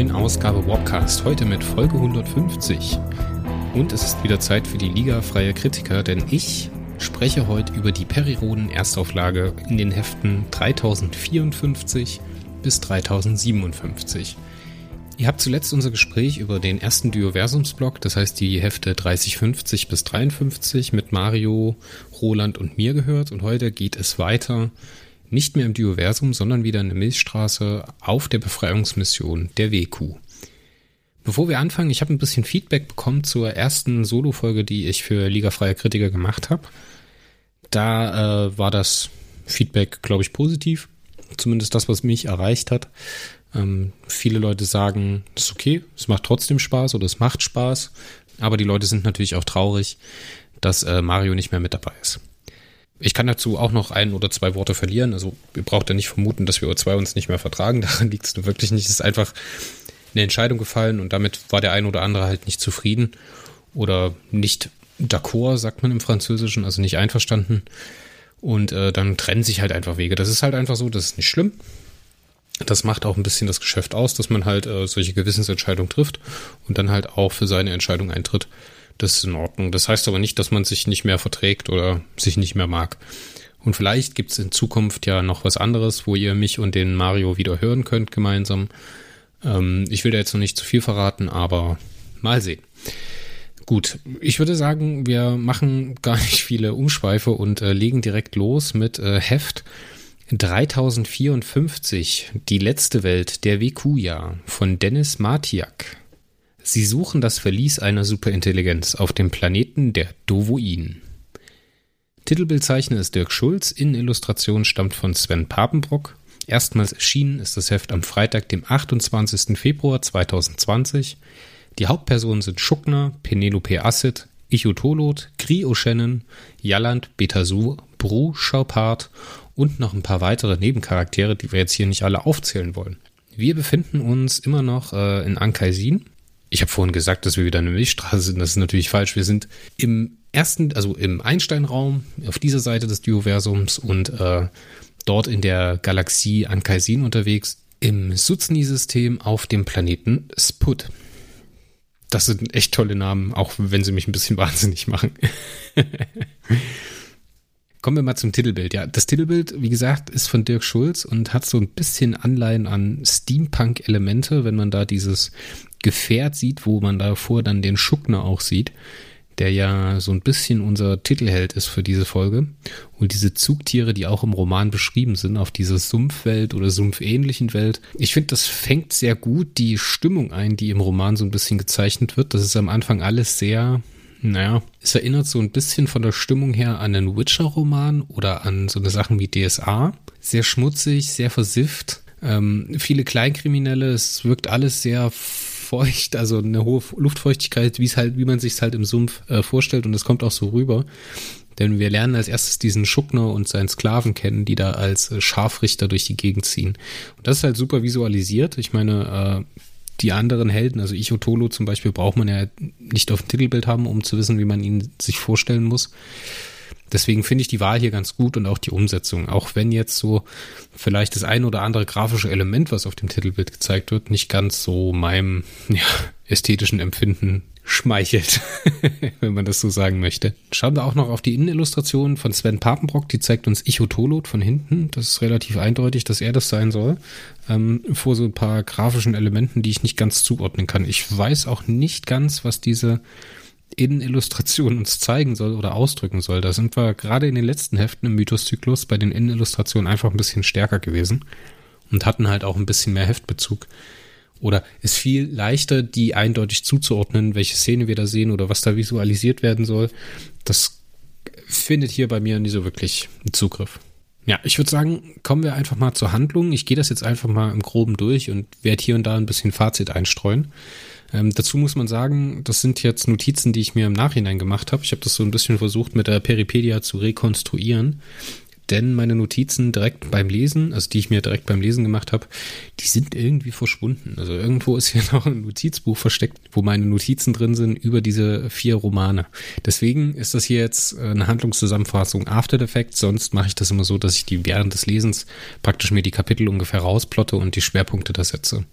neuen Ausgabe Warpcast. Heute mit Folge 150. Und es ist wieder Zeit für die Liga freier Kritiker, denn ich spreche heute über die Periroden Erstauflage in den Heften 3054 bis 3057. Ihr habt zuletzt unser Gespräch über den ersten Dioversumsblock, das heißt die Hefte 3050 bis 53 mit Mario, Roland und mir gehört und heute geht es weiter nicht mehr im Dioversum, sondern wieder in der Milchstraße auf der Befreiungsmission der WQ. Bevor wir anfangen, ich habe ein bisschen Feedback bekommen zur ersten Solo-Folge, die ich für Liga Freier Kritiker gemacht habe. Da äh, war das Feedback, glaube ich, positiv. Zumindest das, was mich erreicht hat. Ähm, viele Leute sagen, es ist okay, es macht trotzdem Spaß oder es macht Spaß. Aber die Leute sind natürlich auch traurig, dass äh, Mario nicht mehr mit dabei ist. Ich kann dazu auch noch ein oder zwei Worte verlieren. Also ihr braucht ja nicht vermuten, dass wir zwei uns nicht mehr vertragen. Daran liegt es nur wirklich nicht. Es ist einfach eine Entscheidung gefallen und damit war der ein oder andere halt nicht zufrieden oder nicht d'accord, sagt man im Französischen, also nicht einverstanden. Und äh, dann trennen sich halt einfach Wege. Das ist halt einfach so, das ist nicht schlimm. Das macht auch ein bisschen das Geschäft aus, dass man halt äh, solche Gewissensentscheidungen trifft und dann halt auch für seine Entscheidung eintritt. Das ist in Ordnung. Das heißt aber nicht, dass man sich nicht mehr verträgt oder sich nicht mehr mag. Und vielleicht gibt es in Zukunft ja noch was anderes, wo ihr mich und den Mario wieder hören könnt gemeinsam. Ähm, ich will da jetzt noch nicht zu viel verraten, aber mal sehen. Gut, ich würde sagen, wir machen gar nicht viele Umschweife und äh, legen direkt los mit äh, Heft 3054, die letzte Welt der WQ-Jahr von Dennis Martiak. Sie suchen das Verlies einer Superintelligenz auf dem Planeten der Dovoin. Titelbildzeichner ist Dirk Schulz, Innenillustration stammt von Sven Papenbrock. Erstmals erschienen ist das Heft am Freitag, dem 28. Februar 2020. Die Hauptpersonen sind Schuckner, Penelope Asset, Ichotolot, Kri O'Shannon, Jalland, Betasu, Bru, Schaupart und noch ein paar weitere Nebencharaktere, die wir jetzt hier nicht alle aufzählen wollen. Wir befinden uns immer noch äh, in Ankaisin, ich habe vorhin gesagt, dass wir wieder eine Milchstraße sind. Das ist natürlich falsch. Wir sind im ersten, also im Einsteinraum auf dieser Seite des Dioversums und äh, dort in der Galaxie Ankaisin unterwegs im Suzni-System auf dem Planeten Sput. Das sind echt tolle Namen, auch wenn sie mich ein bisschen wahnsinnig machen. Kommen wir mal zum Titelbild. Ja, das Titelbild, wie gesagt, ist von Dirk Schulz und hat so ein bisschen Anleihen an Steampunk-Elemente, wenn man da dieses Gefährt sieht, wo man davor dann den Schuckner auch sieht, der ja so ein bisschen unser Titelheld ist für diese Folge. Und diese Zugtiere, die auch im Roman beschrieben sind, auf dieser Sumpfwelt oder sumpfähnlichen Welt. Ich finde, das fängt sehr gut die Stimmung ein, die im Roman so ein bisschen gezeichnet wird. Das ist am Anfang alles sehr, naja, es erinnert so ein bisschen von der Stimmung her an einen Witcher-Roman oder an so eine Sachen wie DSA. Sehr schmutzig, sehr versifft. Ähm, viele Kleinkriminelle, es wirkt alles sehr feucht, also eine hohe Luftfeuchtigkeit, wie es halt, wie man sich es halt im Sumpf äh, vorstellt und es kommt auch so rüber. Denn wir lernen als erstes diesen Schuckner und seinen Sklaven kennen, die da als äh, Scharfrichter durch die Gegend ziehen. Und das ist halt super visualisiert. Ich meine, äh, die anderen Helden, also Ichotolo zum Beispiel, braucht man ja nicht auf dem Titelbild haben, um zu wissen, wie man ihn sich vorstellen muss. Deswegen finde ich die Wahl hier ganz gut und auch die Umsetzung. Auch wenn jetzt so vielleicht das ein oder andere grafische Element, was auf dem Titelbild gezeigt wird, nicht ganz so meinem ja, ästhetischen Empfinden schmeichelt, wenn man das so sagen möchte. Schauen wir auch noch auf die Innenillustration von Sven Papenbrock, die zeigt uns Ichotolot von hinten. Das ist relativ eindeutig, dass er das sein soll. Ähm, vor so ein paar grafischen Elementen, die ich nicht ganz zuordnen kann. Ich weiß auch nicht ganz, was diese Innenillustration uns zeigen soll oder ausdrücken soll. Da sind wir gerade in den letzten Heften im Mythoszyklus bei den Innenillustrationen einfach ein bisschen stärker gewesen und hatten halt auch ein bisschen mehr Heftbezug. Oder ist viel leichter, die eindeutig zuzuordnen, welche Szene wir da sehen oder was da visualisiert werden soll. Das findet hier bei mir nie so wirklich Zugriff. Ja, ich würde sagen, kommen wir einfach mal zur Handlung. Ich gehe das jetzt einfach mal im Groben durch und werde hier und da ein bisschen Fazit einstreuen. Ähm, dazu muss man sagen, das sind jetzt Notizen, die ich mir im Nachhinein gemacht habe. Ich habe das so ein bisschen versucht mit der Peripedia zu rekonstruieren. Denn meine Notizen direkt beim Lesen, also die ich mir direkt beim Lesen gemacht habe, die sind irgendwie verschwunden. Also irgendwo ist hier noch ein Notizbuch versteckt, wo meine Notizen drin sind über diese vier Romane. Deswegen ist das hier jetzt eine Handlungszusammenfassung After the Fact. Sonst mache ich das immer so, dass ich die während des Lesens praktisch mir die Kapitel ungefähr rausplotte und die Schwerpunkte da setze.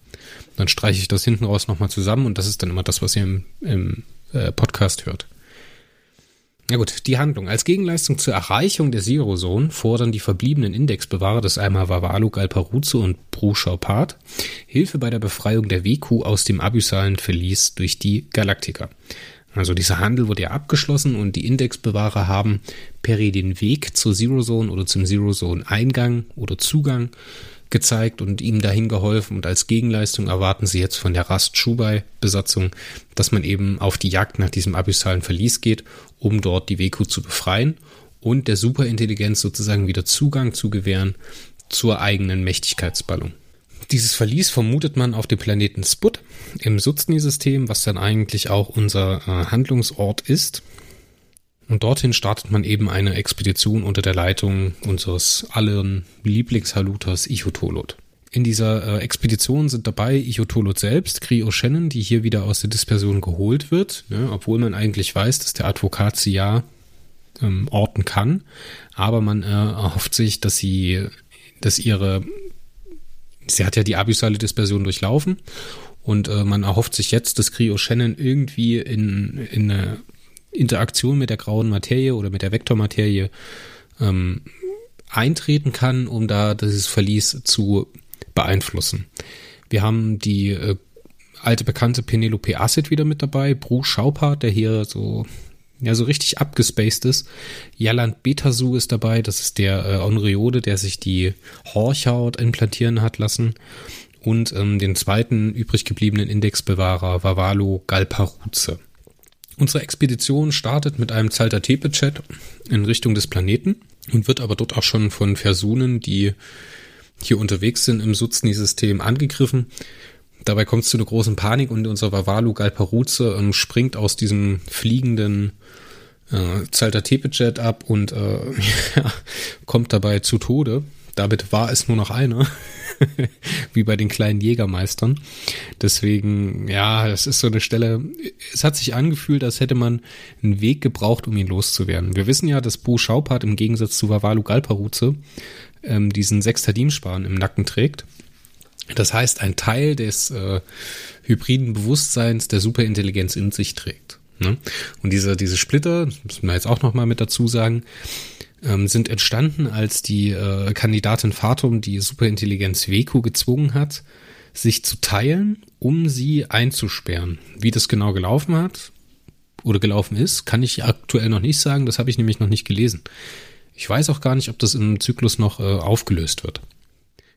Dann streiche ich das hinten raus nochmal zusammen und das ist dann immer das, was ihr im, im äh, Podcast hört. Na gut, die Handlung. Als Gegenleistung zur Erreichung der Zero Zone fordern die verbliebenen Indexbewahrer des einmal Vavalu Galparuzzo und Bruchaupat Hilfe bei der Befreiung der WQ aus dem abyssalen Verlies durch die Galaktika. Also dieser Handel wurde ja abgeschlossen und die Indexbewahrer haben Peri den Weg zur Zero Zone oder zum Zero Zone Eingang oder Zugang gezeigt und ihm dahin geholfen. Und als Gegenleistung erwarten sie jetzt von der Rast Schubai Besatzung, dass man eben auf die Jagd nach diesem abyssalen Verlies geht, um dort die Weku zu befreien und der Superintelligenz sozusagen wieder Zugang zu gewähren zur eigenen Mächtigkeitsballung. Dieses Verlies vermutet man auf dem Planeten Sput im Suzni-System, was dann eigentlich auch unser äh, Handlungsort ist. Und dorthin startet man eben eine Expedition unter der Leitung unseres allen Lieblingshaluters Ichotolot. In dieser äh, Expedition sind dabei Ichotolot selbst, Kri Shannon, die hier wieder aus der Dispersion geholt wird, ne, obwohl man eigentlich weiß, dass der Advokat sie ja ähm, orten kann. Aber man äh, erhofft sich, dass sie, dass ihre, sie hat ja die abyssale Dispersion durchlaufen und äh, man erhofft sich jetzt, dass Kri Shannon irgendwie in, in eine Interaktion mit der grauen Materie oder mit der Vektormaterie ähm, eintreten kann, um da dieses Verlies zu beeinflussen. Wir haben die äh, alte bekannte Penelope Acid wieder mit dabei, Bruce Schaupart, der hier so ja so richtig abgespaced ist. Jaland Betasu ist dabei, das ist der äh, Onriode, der sich die Horchhaut implantieren hat lassen. Und ähm, den zweiten übrig gebliebenen Indexbewahrer Vavalo Galparuze. Unsere Expedition startet mit einem Zalter Tepe-Chat in Richtung des Planeten und wird aber dort auch schon von Versunen, die hier unterwegs sind im Suzni-System, angegriffen. Dabei kommt es zu einer großen Panik und unser Vavalu Galparuze ähm, springt aus diesem fliegenden äh, Zalter Tepe-Jet ab und äh, kommt dabei zu Tode. Damit war es nur noch einer. wie bei den kleinen Jägermeistern. Deswegen, ja, das ist so eine Stelle, es hat sich angefühlt, als hätte man einen Weg gebraucht, um ihn loszuwerden. Wir wissen ja, dass Bo Schaupart im Gegensatz zu Vavalu Galparuze ähm, diesen Sextadinspan im Nacken trägt. Das heißt, ein Teil des äh, hybriden Bewusstseins der Superintelligenz in sich trägt. Ne? Und diese, diese Splitter, müssen wir jetzt auch nochmal mit dazu sagen, ähm, sind entstanden, als die äh, Kandidatin Fatum die Superintelligenz Weku gezwungen hat, sich zu teilen, um sie einzusperren. Wie das genau gelaufen hat oder gelaufen ist, kann ich aktuell noch nicht sagen. Das habe ich nämlich noch nicht gelesen. Ich weiß auch gar nicht, ob das im Zyklus noch äh, aufgelöst wird.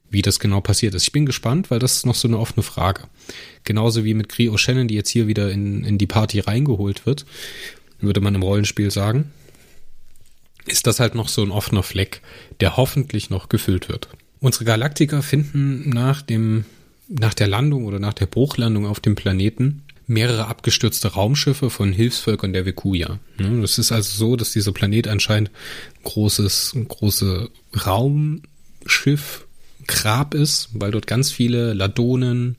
Wie das genau passiert ist. Ich bin gespannt, weil das ist noch so eine offene Frage. Genauso wie mit Cree O'Shannon, die jetzt hier wieder in, in die Party reingeholt wird, würde man im Rollenspiel sagen ist das halt noch so ein offener Fleck, der hoffentlich noch gefüllt wird. Unsere Galaktiker finden nach dem, nach der Landung oder nach der Bruchlandung auf dem Planeten mehrere abgestürzte Raumschiffe von Hilfsvölkern der Vekuja. Es ist also so, dass dieser Planet anscheinend ein großes, große Raumschiff Grab ist, weil dort ganz viele Ladonen,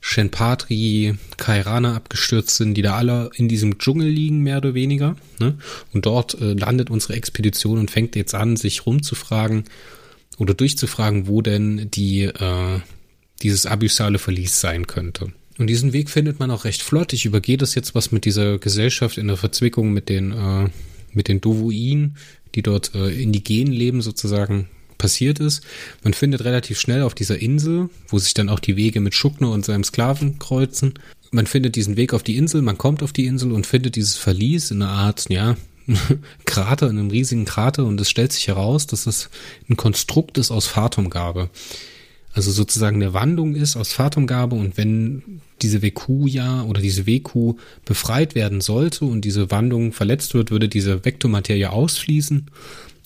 Shenpatri, Kairana abgestürzt sind, die da alle in diesem Dschungel liegen, mehr oder weniger. Ne? Und dort äh, landet unsere Expedition und fängt jetzt an, sich rumzufragen oder durchzufragen, wo denn die, äh, dieses abyssale Verlies sein könnte. Und diesen Weg findet man auch recht flott. Ich übergehe das jetzt, was mit dieser Gesellschaft in der Verzwickung mit den, äh, mit den Dovuin, die dort äh, indigen leben, sozusagen passiert ist. Man findet relativ schnell auf dieser Insel, wo sich dann auch die Wege mit Schuckner und seinem Sklaven kreuzen. Man findet diesen Weg auf die Insel, man kommt auf die Insel und findet dieses Verlies in einer Art, ja, Krater, in einem riesigen Krater und es stellt sich heraus, dass es ein Konstrukt ist aus Fatumgabe. Also sozusagen eine Wandlung ist aus Fatumgabe und wenn diese WQ ja oder diese WQ befreit werden sollte und diese Wandlung verletzt wird, würde diese Vektormaterie ausfließen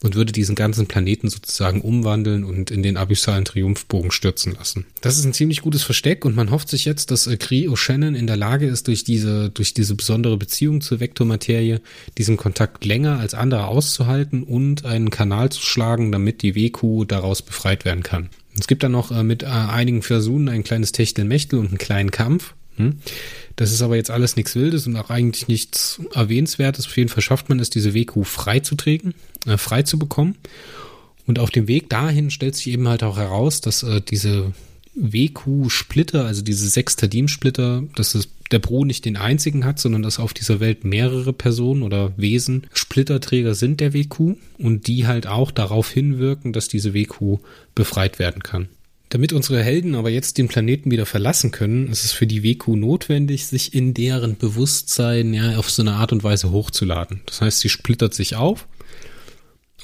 und würde diesen ganzen Planeten sozusagen umwandeln und in den abyssalen Triumphbogen stürzen lassen. Das ist ein ziemlich gutes Versteck und man hofft sich jetzt, dass äh, Cree O'Shannon in der Lage ist, durch diese, durch diese besondere Beziehung zur Vektormaterie diesen Kontakt länger als andere auszuhalten und einen Kanal zu schlagen, damit die WQ daraus befreit werden kann. Es gibt dann noch äh, mit äh, einigen Versuchen ein kleines Techtelmechtel und einen kleinen Kampf. Hm? Das ist aber jetzt alles nichts Wildes und auch eigentlich nichts Erwähnenswertes. Auf jeden Fall schafft man es, diese WQ freizuträgen, äh, frei. Und auf dem Weg dahin stellt sich eben halt auch heraus, dass äh, diese WQ-Splitter, also diese Sextadim-Splitter, dass es der Bro nicht den einzigen hat, sondern dass auf dieser Welt mehrere Personen oder Wesen Splitterträger sind der WQ und die halt auch darauf hinwirken, dass diese WQ befreit werden kann. Damit unsere Helden aber jetzt den Planeten wieder verlassen können, ist es für die WQ notwendig, sich in deren Bewusstsein ja auf so eine Art und Weise hochzuladen. Das heißt, sie splittert sich auf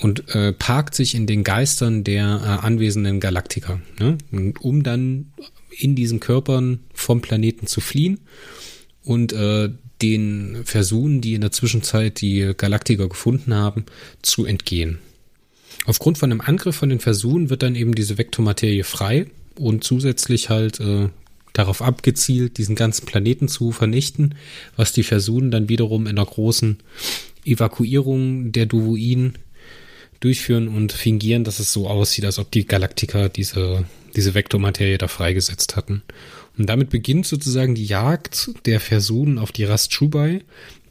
und äh, parkt sich in den Geistern der äh, anwesenden Galaktiker, ne? um dann in diesen Körpern vom Planeten zu fliehen und äh, den Versuchen, die in der Zwischenzeit die Galaktiker gefunden haben, zu entgehen. Aufgrund von einem Angriff von den Versuchen wird dann eben diese Vektormaterie frei und zusätzlich halt äh, darauf abgezielt, diesen ganzen Planeten zu vernichten, was die Versuchen dann wiederum in einer großen Evakuierung der Duvuin durchführen und fingieren, dass es so aussieht, als ob die Galaktiker diese, diese Vektormaterie da freigesetzt hatten. Und damit beginnt sozusagen die Jagd der Versuchen auf die Rast Chubai,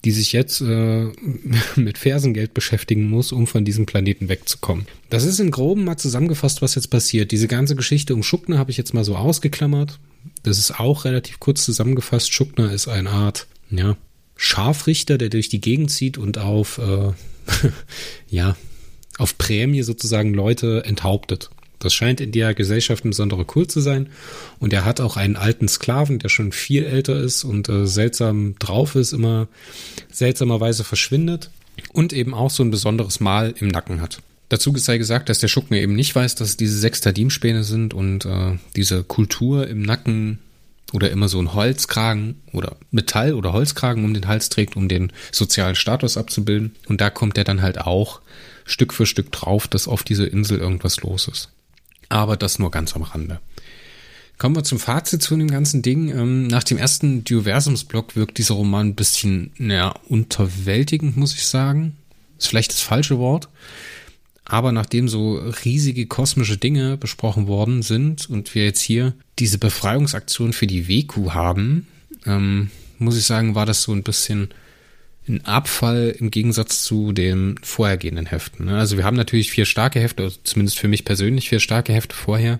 die sich jetzt äh, mit Fersengeld beschäftigen muss, um von diesem Planeten wegzukommen. Das ist im Groben mal zusammengefasst, was jetzt passiert. Diese ganze Geschichte um Schuckner habe ich jetzt mal so ausgeklammert. Das ist auch relativ kurz zusammengefasst. Schuckner ist eine Art, ja, Scharfrichter, der durch die Gegend zieht und auf, äh, ja, auf Prämie sozusagen Leute enthauptet. Das scheint in der Gesellschaft ein besonderer Kult zu sein. Und er hat auch einen alten Sklaven, der schon viel älter ist und äh, seltsam drauf ist, immer seltsamerweise verschwindet und eben auch so ein besonderes Mal im Nacken hat. Dazu sei gesagt, dass der Schuckner eben nicht weiß, dass es diese sechs Tadimspäne sind und äh, diese Kultur im Nacken oder immer so ein Holzkragen oder Metall- oder Holzkragen um den Hals trägt, um den sozialen Status abzubilden. Und da kommt er dann halt auch Stück für Stück drauf, dass auf dieser Insel irgendwas los ist. Aber das nur ganz am Rande. Kommen wir zum Fazit zu dem ganzen Ding. Ähm, nach dem ersten Dioversumsblock wirkt dieser Roman ein bisschen, naja, unterwältigend, muss ich sagen. Ist vielleicht das falsche Wort. Aber nachdem so riesige kosmische Dinge besprochen worden sind und wir jetzt hier diese Befreiungsaktion für die WQ haben, ähm, muss ich sagen, war das so ein bisschen ein Abfall im Gegensatz zu den vorhergehenden Heften. Ne? Also wir haben natürlich vier starke Hefte, zumindest für mich persönlich vier starke Hefte vorher.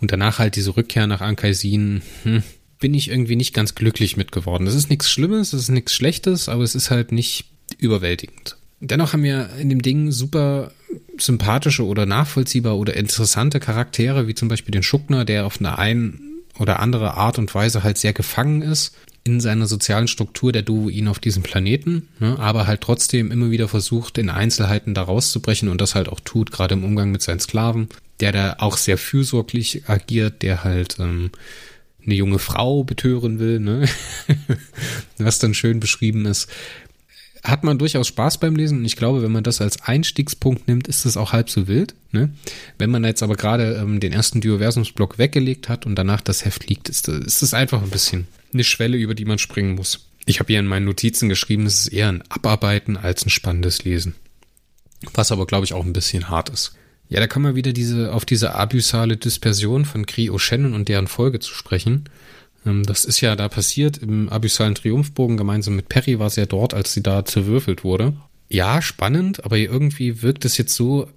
Und danach halt diese Rückkehr nach Ankaisin, hm, bin ich irgendwie nicht ganz glücklich mit geworden. Das ist nichts Schlimmes, das ist nichts Schlechtes, aber es ist halt nicht überwältigend. Dennoch haben wir in dem Ding super sympathische oder nachvollziehbar oder interessante Charaktere, wie zum Beispiel den Schuckner, der auf eine ein oder andere Art und Weise halt sehr gefangen ist in seiner sozialen Struktur der Duoin auf diesem Planeten, ne, aber halt trotzdem immer wieder versucht, in Einzelheiten da rauszubrechen und das halt auch tut, gerade im Umgang mit seinen Sklaven, der da auch sehr fürsorglich agiert, der halt ähm, eine junge Frau betören will, ne? was dann schön beschrieben ist. Hat man durchaus Spaß beim Lesen und ich glaube, wenn man das als Einstiegspunkt nimmt, ist das auch halb so wild. Ne? Wenn man jetzt aber gerade ähm, den ersten Dioversumsblock weggelegt hat und danach das Heft liegt, ist, das einfach ein bisschen eine Schwelle, über die man springen muss. Ich habe hier in meinen Notizen geschrieben, es ist eher ein Abarbeiten als ein spannendes Lesen. Was aber, glaube ich, auch ein bisschen hart ist. Ja, da kann man wieder diese, auf diese abyssale Dispersion von Kree O'Shannon und deren Folge zu sprechen. Ähm, das ist ja da passiert im abyssalen Triumphbogen gemeinsam mit Perry war sie ja dort, als sie da zerwürfelt wurde. Ja, spannend, aber irgendwie wirkt es jetzt so,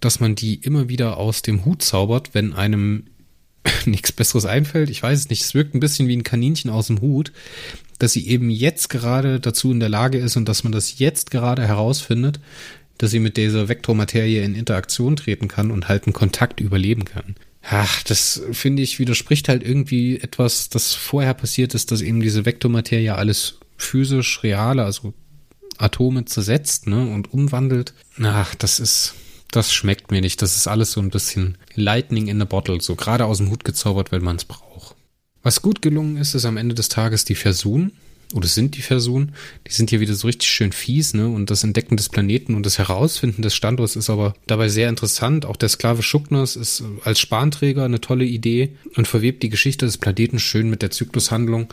dass man die immer wieder aus dem Hut zaubert, wenn einem nichts Besseres einfällt. Ich weiß es nicht. Es wirkt ein bisschen wie ein Kaninchen aus dem Hut, dass sie eben jetzt gerade dazu in der Lage ist und dass man das jetzt gerade herausfindet, dass sie mit dieser Vektormaterie in Interaktion treten kann und halt einen Kontakt überleben kann. Ach, das finde ich widerspricht halt irgendwie etwas, das vorher passiert ist, dass eben diese Vektormaterie alles physisch reale, also Atome zersetzt, ne, und umwandelt. Ach, das ist, das schmeckt mir nicht. Das ist alles so ein bisschen Lightning in a Bottle, so gerade aus dem Hut gezaubert, wenn man es braucht. Was gut gelungen ist, ist am Ende des Tages die Versun. Oder sind die Versun. Die sind hier wieder so richtig schön fies, ne? Und das Entdecken des Planeten und das Herausfinden des Standorts ist aber dabei sehr interessant. Auch der Sklave Schuckners ist als Spanträger eine tolle Idee und verwebt die Geschichte des Planeten schön mit der Zyklushandlung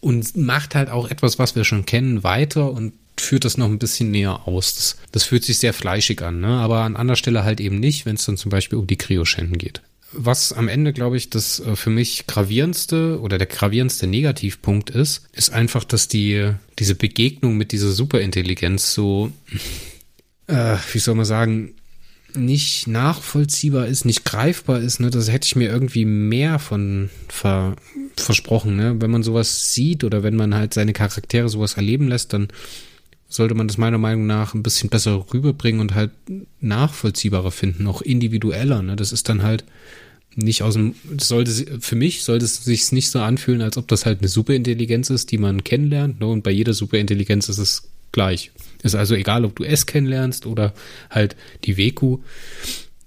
und macht halt auch etwas, was wir schon kennen, weiter und führt das noch ein bisschen näher aus. Das, das fühlt sich sehr fleischig an, ne? aber an anderer Stelle halt eben nicht, wenn es dann zum Beispiel um die Kryoschänden geht. Was am Ende, glaube ich, das äh, für mich gravierendste oder der gravierendste Negativpunkt ist, ist einfach, dass die, diese Begegnung mit dieser Superintelligenz so, äh, wie soll man sagen, nicht nachvollziehbar ist, nicht greifbar ist, ne, das hätte ich mir irgendwie mehr von ver, versprochen, ne? Wenn man sowas sieht oder wenn man halt seine Charaktere sowas erleben lässt, dann sollte man das meiner Meinung nach ein bisschen besser rüberbringen und halt nachvollziehbarer finden, auch individueller, ne? Das ist dann halt nicht aus dem, sollte für mich sollte es sich nicht so anfühlen, als ob das halt eine Superintelligenz ist, die man kennenlernt, ne? Und bei jeder Superintelligenz ist es gleich. Ist also egal, ob du S kennenlernst oder halt die WQ.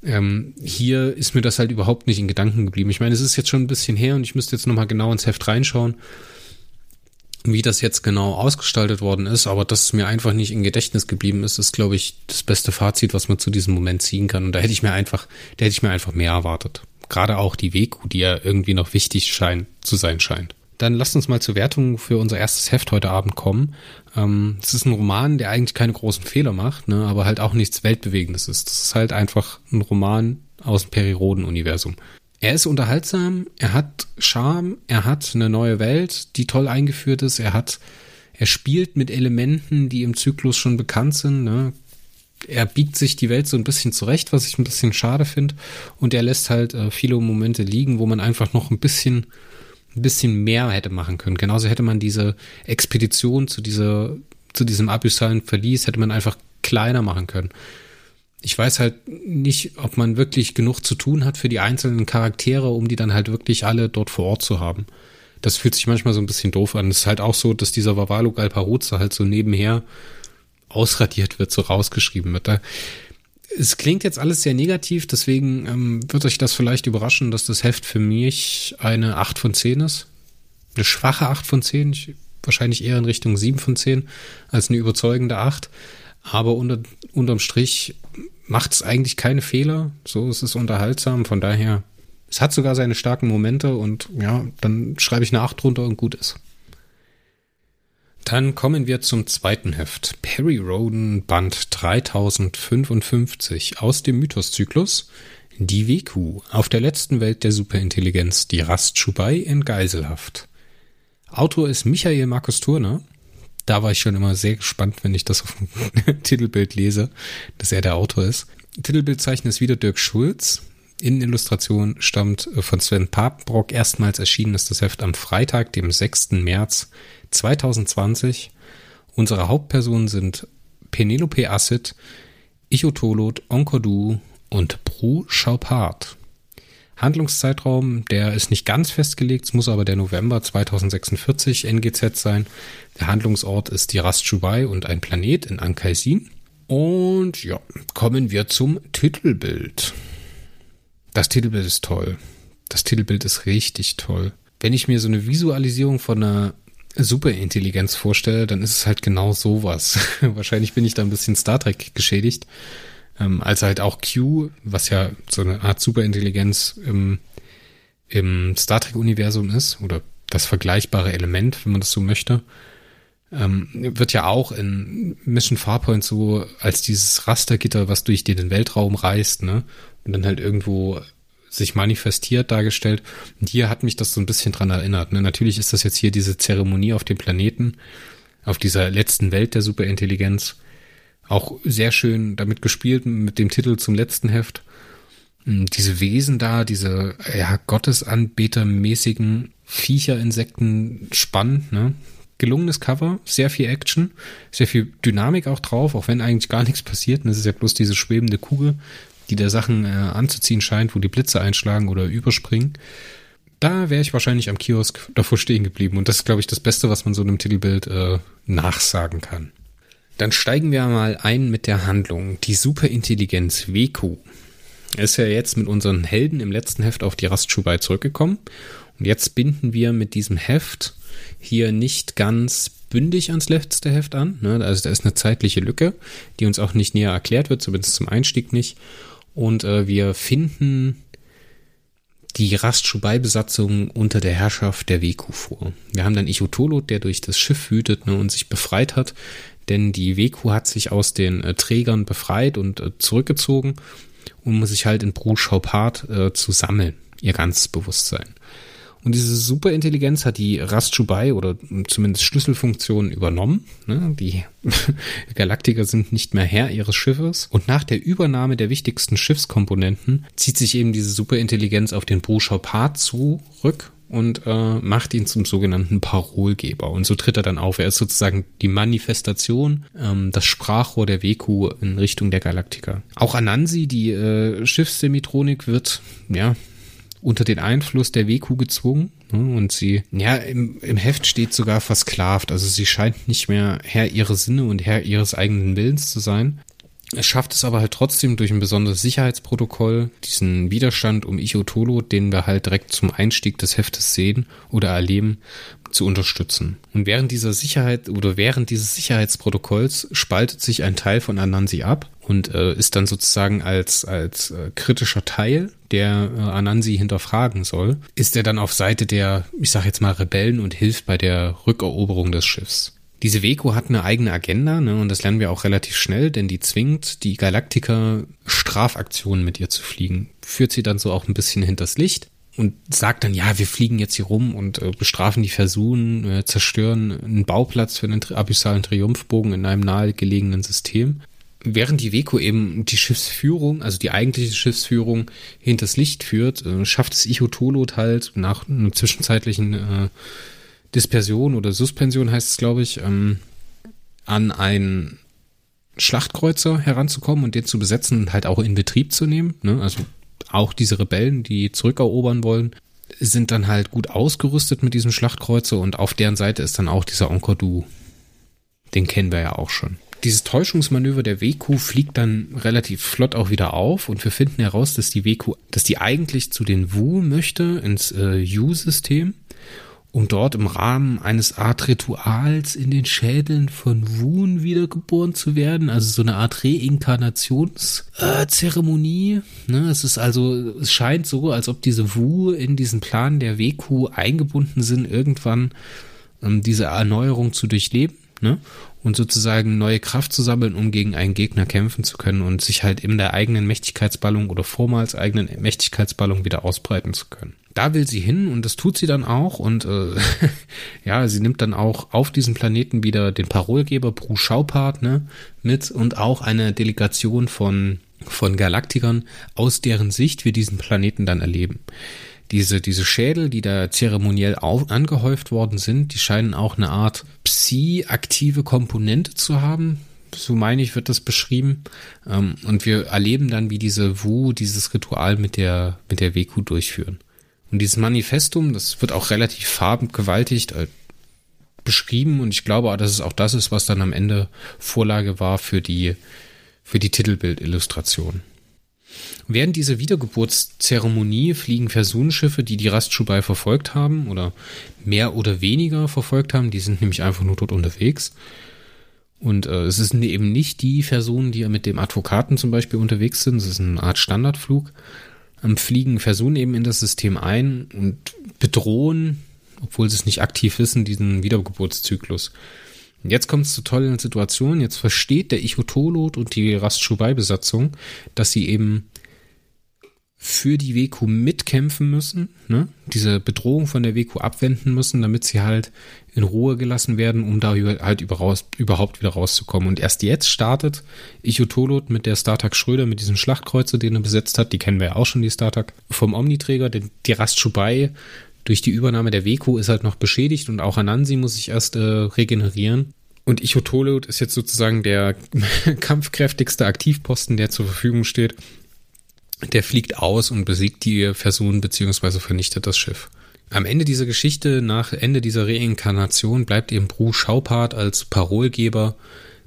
Ähm, hier ist mir das halt überhaupt nicht in Gedanken geblieben. Ich meine, es ist jetzt schon ein bisschen her und ich müsste jetzt nochmal genau ins Heft reinschauen, wie das jetzt genau ausgestaltet worden ist, aber dass es mir einfach nicht in Gedächtnis geblieben ist, ist, glaube ich, das beste Fazit, was man zu diesem Moment ziehen kann. Und da hätte ich mir einfach, da hätte ich mir einfach mehr erwartet. Gerade auch die WQ, die ja irgendwie noch wichtig scheint, zu sein scheint. Dann lasst uns mal zur Wertung für unser erstes Heft heute Abend kommen. Ähm, es ist ein Roman, der eigentlich keine großen Fehler macht, ne, aber halt auch nichts Weltbewegendes ist. Das ist halt einfach ein Roman aus dem Periroden-Universum. Er ist unterhaltsam, er hat Charme, er hat eine neue Welt, die toll eingeführt ist, er hat, er spielt mit Elementen, die im Zyklus schon bekannt sind, ne? Er biegt sich die Welt so ein bisschen zurecht, was ich ein bisschen schade finde. Und er lässt halt äh, viele Momente liegen, wo man einfach noch ein bisschen ein bisschen mehr hätte machen können. Genauso hätte man diese Expedition zu dieser, zu diesem abyssalen Verlies hätte man einfach kleiner machen können. Ich weiß halt nicht, ob man wirklich genug zu tun hat für die einzelnen Charaktere, um die dann halt wirklich alle dort vor Ort zu haben. Das fühlt sich manchmal so ein bisschen doof an. Es ist halt auch so, dass dieser Vavalo Galparoza halt so nebenher ausradiert wird, so rausgeschrieben wird. Da, es klingt jetzt alles sehr negativ, deswegen ähm, wird euch das vielleicht überraschen, dass das Heft für mich eine 8 von 10 ist. Eine schwache 8 von 10, ich, wahrscheinlich eher in Richtung 7 von 10 als eine überzeugende 8. Aber unter, unterm Strich macht es eigentlich keine Fehler. So ist es unterhaltsam. Von daher, es hat sogar seine starken Momente und ja, dann schreibe ich eine 8 drunter und gut ist. Dann kommen wir zum zweiten Heft. Perry Roden Band 3055 aus dem Mythoszyklus. Die WQ auf der letzten Welt der Superintelligenz, die Rast Schubai in Geiselhaft. Autor ist Michael Markus Turner. Da war ich schon immer sehr gespannt, wenn ich das auf dem Titelbild lese, dass er der Autor ist. Titelbildzeichner ist wieder Dirk Schulz. Innenillustration stammt von Sven Papenbrock. Erstmals erschienen ist das Heft am Freitag, dem 6. März 2020. Unsere Hauptpersonen sind Penelope Asset, Ichotolot, Onkodu und Bru Schaupart. Handlungszeitraum, der ist nicht ganz festgelegt, es muss aber der November 2046 NGZ sein. Der Handlungsort ist die Rast Shubai und ein Planet in Ankaisin. Und ja, kommen wir zum Titelbild. Das Titelbild ist toll. Das Titelbild ist richtig toll. Wenn ich mir so eine Visualisierung von einer Superintelligenz vorstelle, dann ist es halt genau sowas. Wahrscheinlich bin ich da ein bisschen Star Trek geschädigt. Ähm, als halt auch Q, was ja so eine Art Superintelligenz im, im Star Trek-Universum ist, oder das vergleichbare Element, wenn man das so möchte, ähm, wird ja auch in Mission Farpoint so als dieses Rastergitter, was durch den Weltraum reist, ne? Und dann halt irgendwo sich manifestiert dargestellt. Und hier hat mich das so ein bisschen dran erinnert. Ne? Natürlich ist das jetzt hier diese Zeremonie auf dem Planeten, auf dieser letzten Welt der Superintelligenz. Auch sehr schön damit gespielt mit dem Titel zum letzten Heft. Hm, diese Wesen da, diese ja, Gottesanbetermäßigen Viecherinsekten spannend, ne? Gelungenes Cover, sehr viel Action, sehr viel Dynamik auch drauf, auch wenn eigentlich gar nichts passiert. Und es ist ja bloß diese schwebende Kugel, die der Sachen äh, anzuziehen scheint, wo die Blitze einschlagen oder überspringen. Da wäre ich wahrscheinlich am Kiosk davor stehen geblieben. Und das ist, glaube ich, das Beste, was man so einem Titelbild äh, nachsagen kann. Dann steigen wir mal ein mit der Handlung. Die Superintelligenz Weku ist ja jetzt mit unseren Helden im letzten Heft auf die Rastschubai zurückgekommen. Und jetzt binden wir mit diesem Heft hier nicht ganz bündig ans letzte Heft an. Ne? Also da ist eine zeitliche Lücke, die uns auch nicht näher erklärt wird, zumindest zum Einstieg nicht. Und äh, wir finden die Rastschubai-Besatzung unter der Herrschaft der Weku vor. Wir haben dann Ichotolot, der durch das Schiff wütet ne, und sich befreit hat, denn die Weku hat sich aus den äh, Trägern befreit und äh, zurückgezogen, um sich halt in Bruchschaupart äh, zu sammeln, ihr ganzes Bewusstsein. Und diese Superintelligenz hat die Rastschubai oder zumindest Schlüsselfunktionen übernommen. Ne? Die Galaktiker sind nicht mehr Herr ihres Schiffes. Und nach der Übernahme der wichtigsten Schiffskomponenten zieht sich eben diese Superintelligenz auf den Bruchschau-Part zurück und äh, macht ihn zum sogenannten Parolgeber. Und so tritt er dann auf. Er ist sozusagen die Manifestation, ähm, das Sprachrohr der WQ in Richtung der Galaktiker. Auch Anansi, die äh, Schiffssemitronik, wird ja unter den Einfluss der WQ gezwungen. Ne? Und sie, ja, im, im Heft steht sogar versklavt. Also sie scheint nicht mehr Herr ihrer Sinne und Herr ihres eigenen Willens zu sein. Es schafft es aber halt trotzdem durch ein besonderes Sicherheitsprotokoll, diesen Widerstand um Ichotolo, den wir halt direkt zum Einstieg des Heftes sehen oder erleben, zu unterstützen. Und während dieser Sicherheit oder während dieses Sicherheitsprotokolls spaltet sich ein Teil von Anansi ab und äh, ist dann sozusagen als, als äh, kritischer Teil, der äh, Anansi hinterfragen soll, ist er dann auf Seite der, ich sag jetzt mal, Rebellen und hilft bei der Rückeroberung des Schiffs. Diese Veko hat eine eigene Agenda, ne, und das lernen wir auch relativ schnell, denn die zwingt die Galaktiker Strafaktionen mit ihr zu fliegen. Führt sie dann so auch ein bisschen hinters Licht und sagt dann, ja, wir fliegen jetzt hier rum und äh, bestrafen die Versuchen, äh, zerstören einen Bauplatz für einen abyssalen Triumphbogen in einem nahegelegenen System. Während die Veko eben die Schiffsführung, also die eigentliche Schiffsführung, hinters Licht führt, äh, schafft es Ichotolot halt nach einem zwischenzeitlichen äh, Dispersion oder Suspension heißt es, glaube ich, ähm, an einen Schlachtkreuzer heranzukommen und den zu besetzen und halt auch in Betrieb zu nehmen. Ne? Also auch diese Rebellen, die zurückerobern wollen, sind dann halt gut ausgerüstet mit diesem Schlachtkreuzer und auf deren Seite ist dann auch dieser Encordu. Den kennen wir ja auch schon. Dieses Täuschungsmanöver der WQ fliegt dann relativ flott auch wieder auf und wir finden heraus, dass die WQ, dass die eigentlich zu den Wu möchte ins äh, U-System um dort im Rahmen eines Art Rituals in den Schädeln von Wun wiedergeboren zu werden. Also so eine Art Reinkarnationszeremonie. Äh, ne? Es ist also, es scheint so, als ob diese Wu in diesen Plan der WQ eingebunden sind, irgendwann ähm, diese Erneuerung zu durchleben. Ne? Und sozusagen neue Kraft zu sammeln, um gegen einen Gegner kämpfen zu können und sich halt in der eigenen Mächtigkeitsballung oder vormals eigenen Mächtigkeitsballung wieder ausbreiten zu können. Da will sie hin und das tut sie dann auch und äh, ja, sie nimmt dann auch auf diesem Planeten wieder den Parolgeber Bru Schaupart ne, mit und auch eine Delegation von von Galaktikern, aus deren Sicht wir diesen Planeten dann erleben diese, diese Schädel, die da zeremoniell auf, angehäuft worden sind, die scheinen auch eine Art Psi-aktive Komponente zu haben. So meine ich, wird das beschrieben. Ähm, und wir erleben dann, wie diese Wu dieses Ritual mit der, mit der WQ durchführen. Und dieses Manifestum, das wird auch relativ farbengewaltigt äh, beschrieben und ich glaube, dass es auch das ist, was dann am Ende Vorlage war für die, für die Titelbildillustration. Während dieser Wiedergeburtszeremonie fliegen Versunsschiffe, die die Rastschubai verfolgt haben oder mehr oder weniger verfolgt haben. Die sind nämlich einfach nur dort unterwegs. Und äh, es sind eben nicht die Personen, die mit dem Advokaten zum Beispiel unterwegs sind. Es ist eine Art Standardflug. Ähm, fliegen Versunen eben in das System ein und bedrohen, obwohl sie es nicht aktiv wissen, diesen Wiedergeburtszyklus. Jetzt kommt es zu tollen Situationen. Jetzt versteht der Ichotolot und die Rastschubai-Besatzung, dass sie eben für die WQ mitkämpfen müssen, ne? diese Bedrohung von der WQ abwenden müssen, damit sie halt in Ruhe gelassen werden, um da halt überhaupt wieder rauszukommen. Und erst jetzt startet Ichotolot mit der Startag Schröder, mit diesem Schlachtkreuzer, den er besetzt hat, die kennen wir ja auch schon, die Startag, vom Omniträger, denn die Rastschubai durch die Übernahme der WQ ist halt noch beschädigt und auch Anansi muss sich erst äh, regenerieren. Und Ichotolot ist jetzt sozusagen der kampfkräftigste Aktivposten, der zur Verfügung steht der fliegt aus und besiegt die Person beziehungsweise vernichtet das Schiff. Am Ende dieser Geschichte, nach Ende dieser Reinkarnation, bleibt eben Bru Schaupart als Parolgeber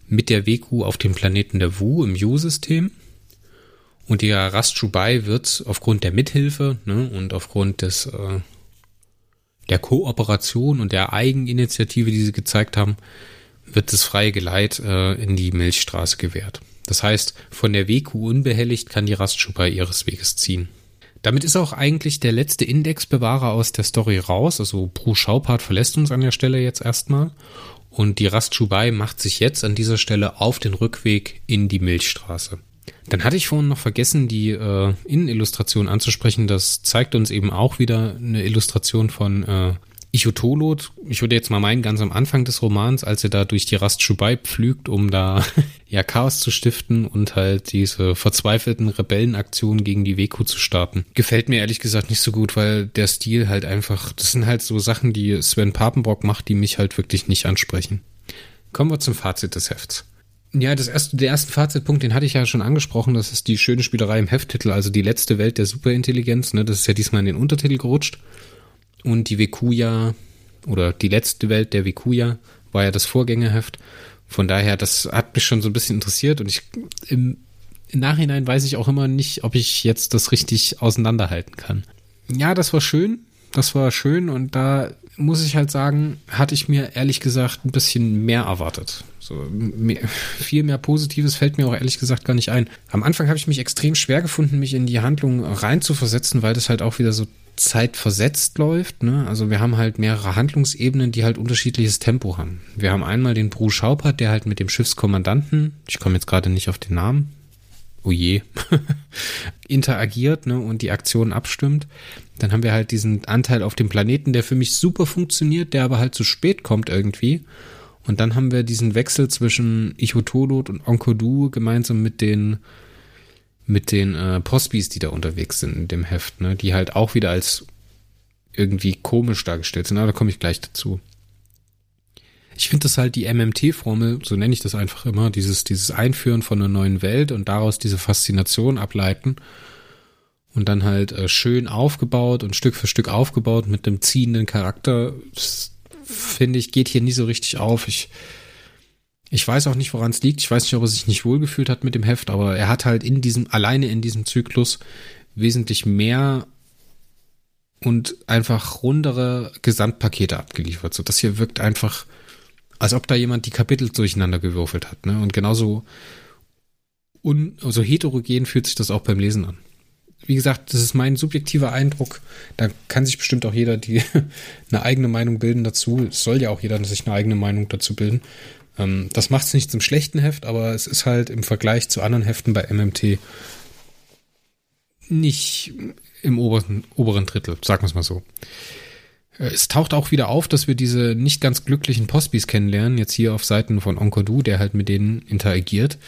mit der WQ auf dem Planeten der Wu im Yu-System. Und der Rastschubai wird aufgrund der Mithilfe ne, und aufgrund des äh, der Kooperation und der Eigeninitiative, die sie gezeigt haben, wird das freie Geleit äh, in die Milchstraße gewährt. Das heißt, von der WQ unbehelligt kann die Rastschubai ihres Weges ziehen. Damit ist auch eigentlich der letzte Indexbewahrer aus der Story raus. Also Bru Schaupart verlässt uns an der Stelle jetzt erstmal. Und die Rastschubai macht sich jetzt an dieser Stelle auf den Rückweg in die Milchstraße. Dann hatte ich vorhin noch vergessen, die äh, Innenillustration anzusprechen. Das zeigt uns eben auch wieder eine Illustration von äh, Ichotolot, ich würde jetzt mal meinen, ganz am Anfang des Romans, als er da durch die Rast Schubai pflügt, um da ja Chaos zu stiften und halt diese verzweifelten Rebellenaktionen gegen die Weku zu starten. Gefällt mir ehrlich gesagt nicht so gut, weil der Stil halt einfach, das sind halt so Sachen, die Sven Papenbrock macht, die mich halt wirklich nicht ansprechen. Kommen wir zum Fazit des Hefts. Ja, das erste, der erste Fazitpunkt, den hatte ich ja schon angesprochen, das ist die schöne Spielerei im Hefttitel, also die letzte Welt der Superintelligenz, ne, das ist ja diesmal in den Untertitel gerutscht. Und die Vekuja oder die letzte Welt der Vekuja war ja das Vorgängerheft. Von daher, das hat mich schon so ein bisschen interessiert und ich im, im Nachhinein weiß ich auch immer nicht, ob ich jetzt das richtig auseinanderhalten kann. Ja, das war schön. Das war schön und da muss ich halt sagen, hatte ich mir ehrlich gesagt ein bisschen mehr erwartet. So mehr, viel mehr Positives fällt mir auch ehrlich gesagt gar nicht ein. Am Anfang habe ich mich extrem schwer gefunden, mich in die Handlung reinzuversetzen, weil das halt auch wieder so zeitversetzt läuft. Ne? Also wir haben halt mehrere Handlungsebenen, die halt unterschiedliches Tempo haben. Wir haben einmal den Bru Schaupert, der halt mit dem Schiffskommandanten, ich komme jetzt gerade nicht auf den Namen, oh je, interagiert ne, und die Aktion abstimmt. Dann haben wir halt diesen Anteil auf dem Planeten, der für mich super funktioniert, der aber halt zu spät kommt irgendwie. Und dann haben wir diesen Wechsel zwischen Ichotolot und Onkodu gemeinsam mit den mit den äh, Postbis, die da unterwegs sind in dem Heft, ne, die halt auch wieder als irgendwie komisch dargestellt sind. Aber da komme ich gleich dazu. Ich finde das halt die MMT-Formel, so nenne ich das einfach immer, dieses, dieses Einführen von einer neuen Welt und daraus diese Faszination ableiten und dann halt äh, schön aufgebaut und Stück für Stück aufgebaut mit einem ziehenden Charakter, finde ich, geht hier nie so richtig auf. Ich ich weiß auch nicht, woran es liegt. Ich weiß nicht, ob er sich nicht wohlgefühlt hat mit dem Heft, aber er hat halt in diesem, alleine in diesem Zyklus wesentlich mehr und einfach rundere Gesamtpakete abgeliefert. So, das hier wirkt einfach, als ob da jemand die Kapitel durcheinander gewürfelt hat, ne? Und genauso un, also heterogen fühlt sich das auch beim Lesen an. Wie gesagt, das ist mein subjektiver Eindruck. Da kann sich bestimmt auch jeder die eine eigene Meinung bilden dazu. Es soll ja auch jeder sich eine eigene Meinung dazu bilden. Ähm, das macht es nicht zum schlechten Heft, aber es ist halt im Vergleich zu anderen Heften bei MMT nicht im oberen, oberen Drittel, sagen wir es mal so. Äh, es taucht auch wieder auf, dass wir diese nicht ganz glücklichen Postbis kennenlernen, jetzt hier auf Seiten von Onkodu, der halt mit denen interagiert.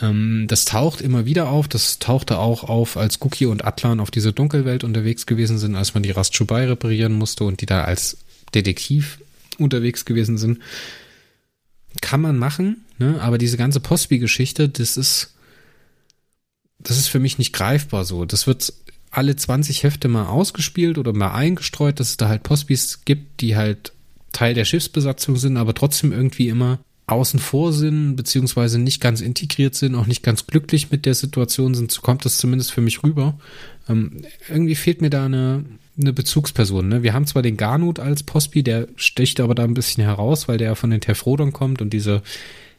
Ähm, das taucht immer wieder auf, das tauchte auch auf, als Cookie und Atlan auf dieser Dunkelwelt unterwegs gewesen sind, als man die Rast Schubai reparieren musste und die da als Detektiv unterwegs gewesen sind kann man machen, ne? aber diese ganze Postby-Geschichte, das ist, das ist für mich nicht greifbar so. Das wird alle 20 Hefte mal ausgespielt oder mal eingestreut, dass es da halt Postbys gibt, die halt Teil der Schiffsbesatzung sind, aber trotzdem irgendwie immer außen vor sind, beziehungsweise nicht ganz integriert sind, auch nicht ganz glücklich mit der Situation sind, so kommt das zumindest für mich rüber. Ähm, irgendwie fehlt mir da eine, eine Bezugsperson. Ne? Wir haben zwar den Garnut als Pospi, der sticht aber da ein bisschen heraus, weil der von den Tefrodon kommt und diese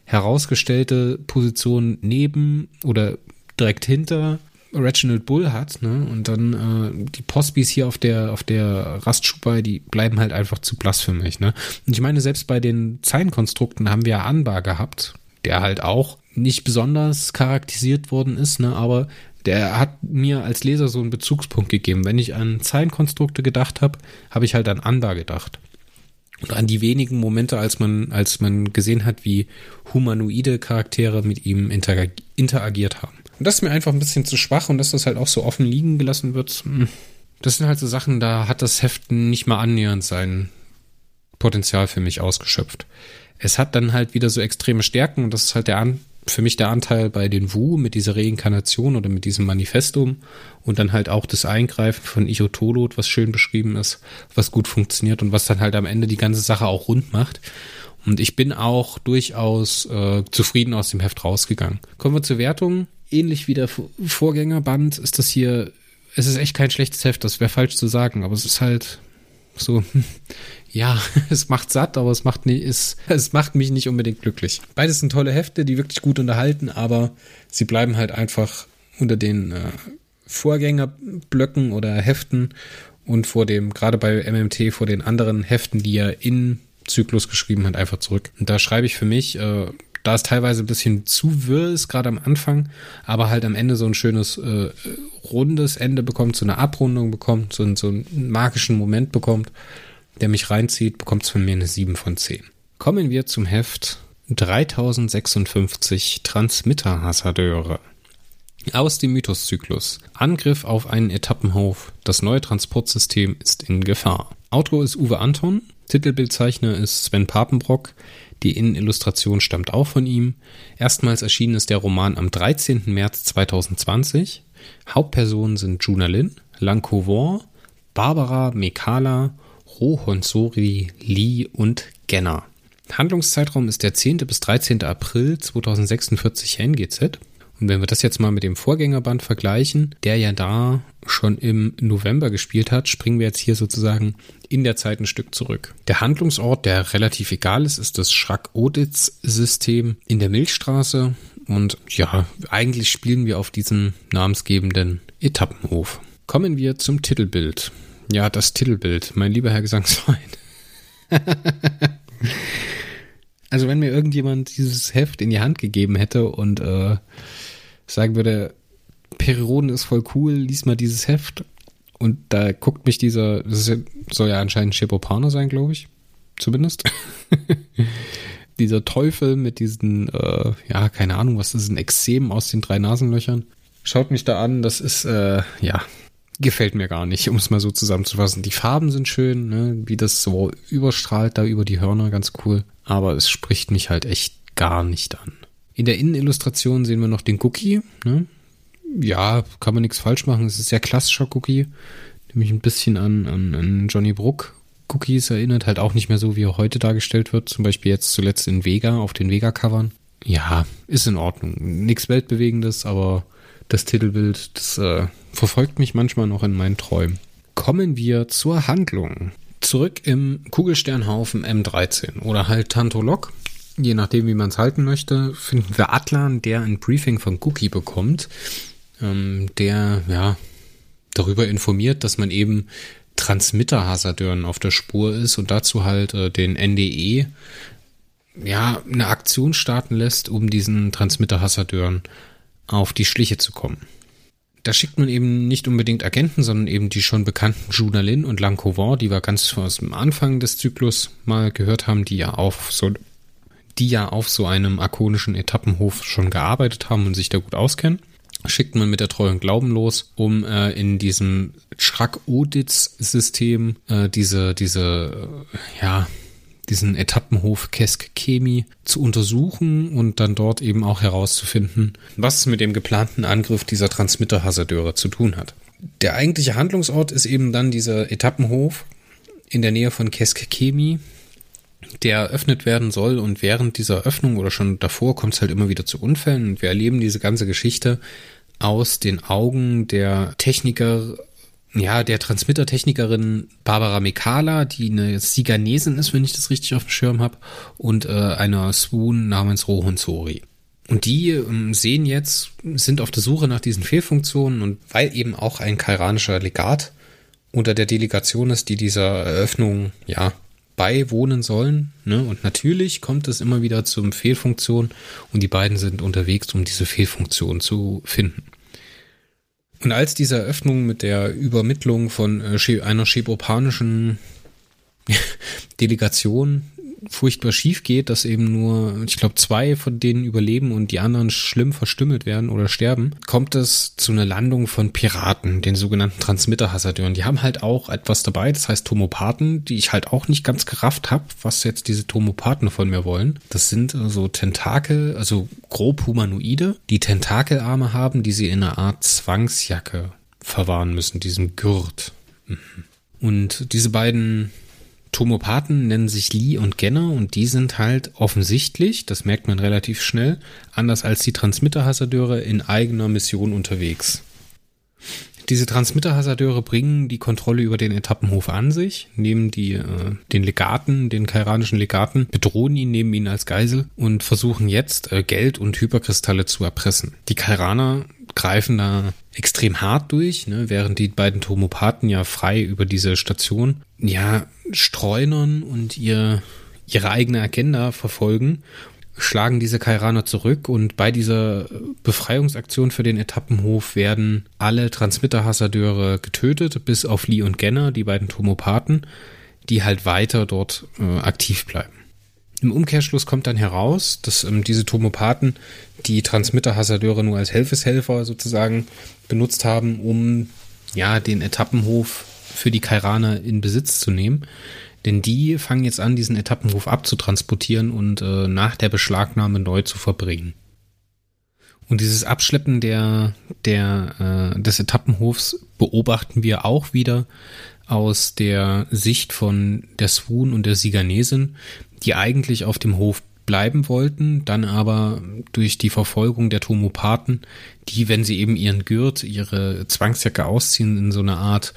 herausgestellte Position neben oder direkt hinter Reginald Bull hat, ne? Und dann äh, die Postbis hier auf der auf der Rastschubai, die bleiben halt einfach zu blass für mich, ne? Und ich meine, selbst bei den Zeilenkonstrukten haben wir Anbar gehabt, der halt auch nicht besonders charakterisiert worden ist, ne? Aber der hat mir als Leser so einen Bezugspunkt gegeben. Wenn ich an Zeilenkonstrukte gedacht habe, habe ich halt an Anda gedacht. Und an die wenigen Momente, als man, als man gesehen hat, wie humanoide Charaktere mit ihm interagiert haben. Und das ist mir einfach ein bisschen zu schwach und dass das halt auch so offen liegen gelassen wird. Hm, das sind halt so Sachen, da hat das Heft nicht mal annähernd sein Potenzial für mich ausgeschöpft. Es hat dann halt wieder so extreme Stärken und das ist halt der für mich der Anteil bei den Wu mit dieser Reinkarnation oder mit diesem Manifestum und dann halt auch das Eingreifen von Ichotolot, was schön beschrieben ist, was gut funktioniert und was dann halt am Ende die ganze Sache auch rund macht. Und ich bin auch durchaus äh, zufrieden aus dem Heft rausgegangen. Kommen wir zur Wertung. Ähnlich wie der Vorgängerband ist das hier, es ist echt kein schlechtes Heft, das wäre falsch zu sagen, aber es ist halt so, ja, es macht satt, aber es macht, nicht, es, es macht mich nicht unbedingt glücklich. Beides sind tolle Hefte, die wirklich gut unterhalten, aber sie bleiben halt einfach unter den äh, Vorgängerblöcken oder Heften und vor dem, gerade bei MMT, vor den anderen Heften, die er in Zyklus geschrieben hat, einfach zurück. Und da schreibe ich für mich äh, da es teilweise ein bisschen zu wirr ist, gerade am Anfang, aber halt am Ende so ein schönes äh, rundes Ende bekommt, so eine Abrundung bekommt, so, so einen magischen Moment bekommt, der mich reinzieht, bekommt es von mir eine 7 von 10. Kommen wir zum Heft 3056 Transmitter-Hasardeure. Aus dem Mythoszyklus. Angriff auf einen Etappenhof. Das neue Transportsystem ist in Gefahr. Autor ist Uwe Anton. Titelbildzeichner ist Sven Papenbrock. Die Innenillustration stammt auch von ihm. Erstmals erschienen ist der Roman am 13. März 2020. Hauptpersonen sind Juna Lin, Lankovor, Barbara Mekala, Rohonsori, Lee und Genner. Handlungszeitraum ist der 10. bis 13. April 2046 NGZ. Und wenn wir das jetzt mal mit dem Vorgängerband vergleichen, der ja da schon im November gespielt hat, springen wir jetzt hier sozusagen in der Zeit ein Stück zurück. Der Handlungsort, der relativ egal ist, ist das Schrack-Oditz-System in der Milchstraße. Und ja, eigentlich spielen wir auf diesem namensgebenden Etappenhof. Kommen wir zum Titelbild. Ja, das Titelbild, mein lieber Herr Gesangsverein. also wenn mir irgendjemand dieses Heft in die Hand gegeben hätte und äh, sagen würde, Perioden ist voll cool, lies mal dieses Heft. Und da guckt mich dieser, das soll ja anscheinend Schepopano sein, glaube ich. Zumindest. dieser Teufel mit diesen, äh, ja, keine Ahnung, was das ist, ein Exem aus den drei Nasenlöchern. Schaut mich da an, das ist, äh, ja, gefällt mir gar nicht, um es mal so zusammenzufassen. Die Farben sind schön, ne, wie das so überstrahlt da über die Hörner, ganz cool. Aber es spricht mich halt echt gar nicht an. In der Innenillustration sehen wir noch den Cookie. Ne? Ja, kann man nichts falsch machen. Es ist sehr klassischer Cookie. Nämlich ein bisschen an, an, an Johnny Brook Cookies erinnert. Halt auch nicht mehr so, wie er heute dargestellt wird. Zum Beispiel jetzt zuletzt in Vega, auf den Vega-Covern. Ja, ist in Ordnung. Nichts Weltbewegendes, aber das Titelbild, das äh, verfolgt mich manchmal noch in meinen Träumen. Kommen wir zur Handlung. Zurück im Kugelsternhaufen M13 oder halt Tantolok je nachdem, wie man es halten möchte, finden wir Atlan, der ein Briefing von Cookie bekommt, ähm, der ja darüber informiert, dass man eben Transmitter-Hasardeuren auf der Spur ist und dazu halt äh, den NDE ja eine Aktion starten lässt, um diesen Transmitter-Hasardeuren auf die Schliche zu kommen. Da schickt man eben nicht unbedingt Agenten, sondern eben die schon bekannten Junalin und Lancovan, die wir ganz aus dem Anfang des Zyklus mal gehört haben, die ja auf so die ja auf so einem akonischen Etappenhof schon gearbeitet haben und sich da gut auskennen, schickt man mit der Treu und Glauben los, um äh, in diesem Schrack-Oditz-System äh, diese, diese, äh, ja, diesen Etappenhof Kesk Chemie zu untersuchen und dann dort eben auch herauszufinden, was es mit dem geplanten Angriff dieser Transmitter-Hasardeure zu tun hat. Der eigentliche Handlungsort ist eben dann dieser Etappenhof in der Nähe von Kesk Chemie, der eröffnet werden soll und während dieser Öffnung oder schon davor kommt es halt immer wieder zu Unfällen und wir erleben diese ganze Geschichte aus den Augen der Techniker, ja, der Transmittertechnikerin Barbara Mekala, die eine Siganesin ist, wenn ich das richtig auf dem Schirm habe, und äh, einer Swoon namens Rohun Sori. Und die ähm, sehen jetzt, sind auf der Suche nach diesen Fehlfunktionen und weil eben auch ein kairanischer Legat unter der Delegation ist, die dieser Eröffnung, ja, beiwohnen sollen. Ne? Und natürlich kommt es immer wieder zum Fehlfunktion und die beiden sind unterwegs, um diese Fehlfunktion zu finden. Und als diese Eröffnung mit der Übermittlung von äh, einer schebopanischen Delegation furchtbar schief geht, dass eben nur, ich glaube, zwei von denen überleben und die anderen schlimm verstümmelt werden oder sterben, kommt es zu einer Landung von Piraten, den sogenannten Transmitter-Hasardeuren. Die haben halt auch etwas dabei, das heißt Tomopathen, die ich halt auch nicht ganz gerafft habe, was jetzt diese Tomopathen von mir wollen. Das sind so also Tentakel, also grob Humanoide, die Tentakelarme haben, die sie in einer Art Zwangsjacke verwahren müssen, diesem Gürt. Mhm. Und diese beiden Tomopathen nennen sich Lee und Genner und die sind halt offensichtlich, das merkt man relativ schnell, anders als die Transmitter-Hasardeure in eigener Mission unterwegs. Diese Transmitter-Hasardeure bringen die Kontrolle über den Etappenhof an sich, nehmen die, äh, den Legaten, den kairanischen Legaten, bedrohen ihn, nehmen ihn als Geisel und versuchen jetzt äh, Geld und Hyperkristalle zu erpressen. Die Kairaner greifen da extrem hart durch, ne, während die beiden Tomopathen ja frei über diese Station ja streunern und ihr ihre eigene Agenda verfolgen schlagen diese Kairaner zurück und bei dieser Befreiungsaktion für den Etappenhof werden alle Transmitter-Hassadeure getötet, bis auf Lee und Genner, die beiden Tomopathen, die halt weiter dort äh, aktiv bleiben. Im Umkehrschluss kommt dann heraus, dass ähm, diese Tomopathen die Transmitter-Hassadeure nur als Helfeshelfer sozusagen benutzt haben, um ja den Etappenhof für die Kairaner in Besitz zu nehmen. Denn die fangen jetzt an, diesen Etappenhof abzutransportieren und äh, nach der Beschlagnahme neu zu verbringen. Und dieses Abschleppen der, der, äh, des Etappenhofs beobachten wir auch wieder aus der Sicht von der Swoon und der Siganesin, die eigentlich auf dem Hof bleiben wollten, dann aber durch die Verfolgung der Tomopathen, die, wenn sie eben ihren Gürt, ihre Zwangsjacke ausziehen, in so eine Art,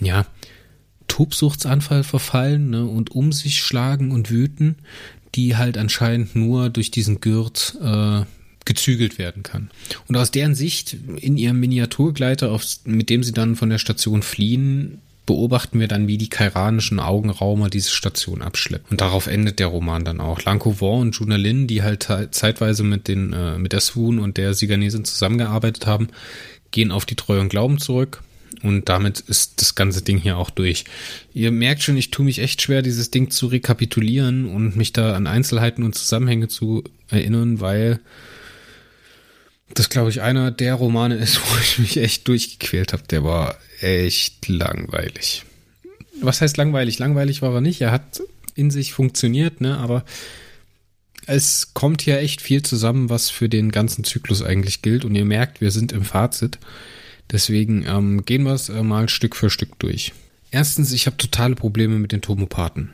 ja, Tobsuchtsanfall verfallen ne, und um sich schlagen und wüten, die halt anscheinend nur durch diesen Gürt äh, gezügelt werden kann. Und aus deren Sicht in ihrem Miniaturgleiter, auf, mit dem sie dann von der Station fliehen, beobachten wir dann, wie die kairanischen Augenraumer diese Station abschleppen. Und darauf endet der Roman dann auch. Lankovan und Junalin, die halt zeitweise mit den, äh, mit der Swoon und der Siganesin zusammengearbeitet haben, gehen auf die Treue und Glauben zurück. Und damit ist das ganze Ding hier auch durch. Ihr merkt schon, ich tue mich echt schwer, dieses Ding zu rekapitulieren und mich da an Einzelheiten und Zusammenhänge zu erinnern, weil das, glaube ich, einer der Romane ist, wo ich mich echt durchgequält habe. Der war echt langweilig. Was heißt langweilig? Langweilig war er nicht. Er hat in sich funktioniert, ne? Aber es kommt hier echt viel zusammen, was für den ganzen Zyklus eigentlich gilt. Und ihr merkt, wir sind im Fazit. Deswegen ähm, gehen wir es äh, mal Stück für Stück durch. Erstens, ich habe totale Probleme mit den Tomopathen.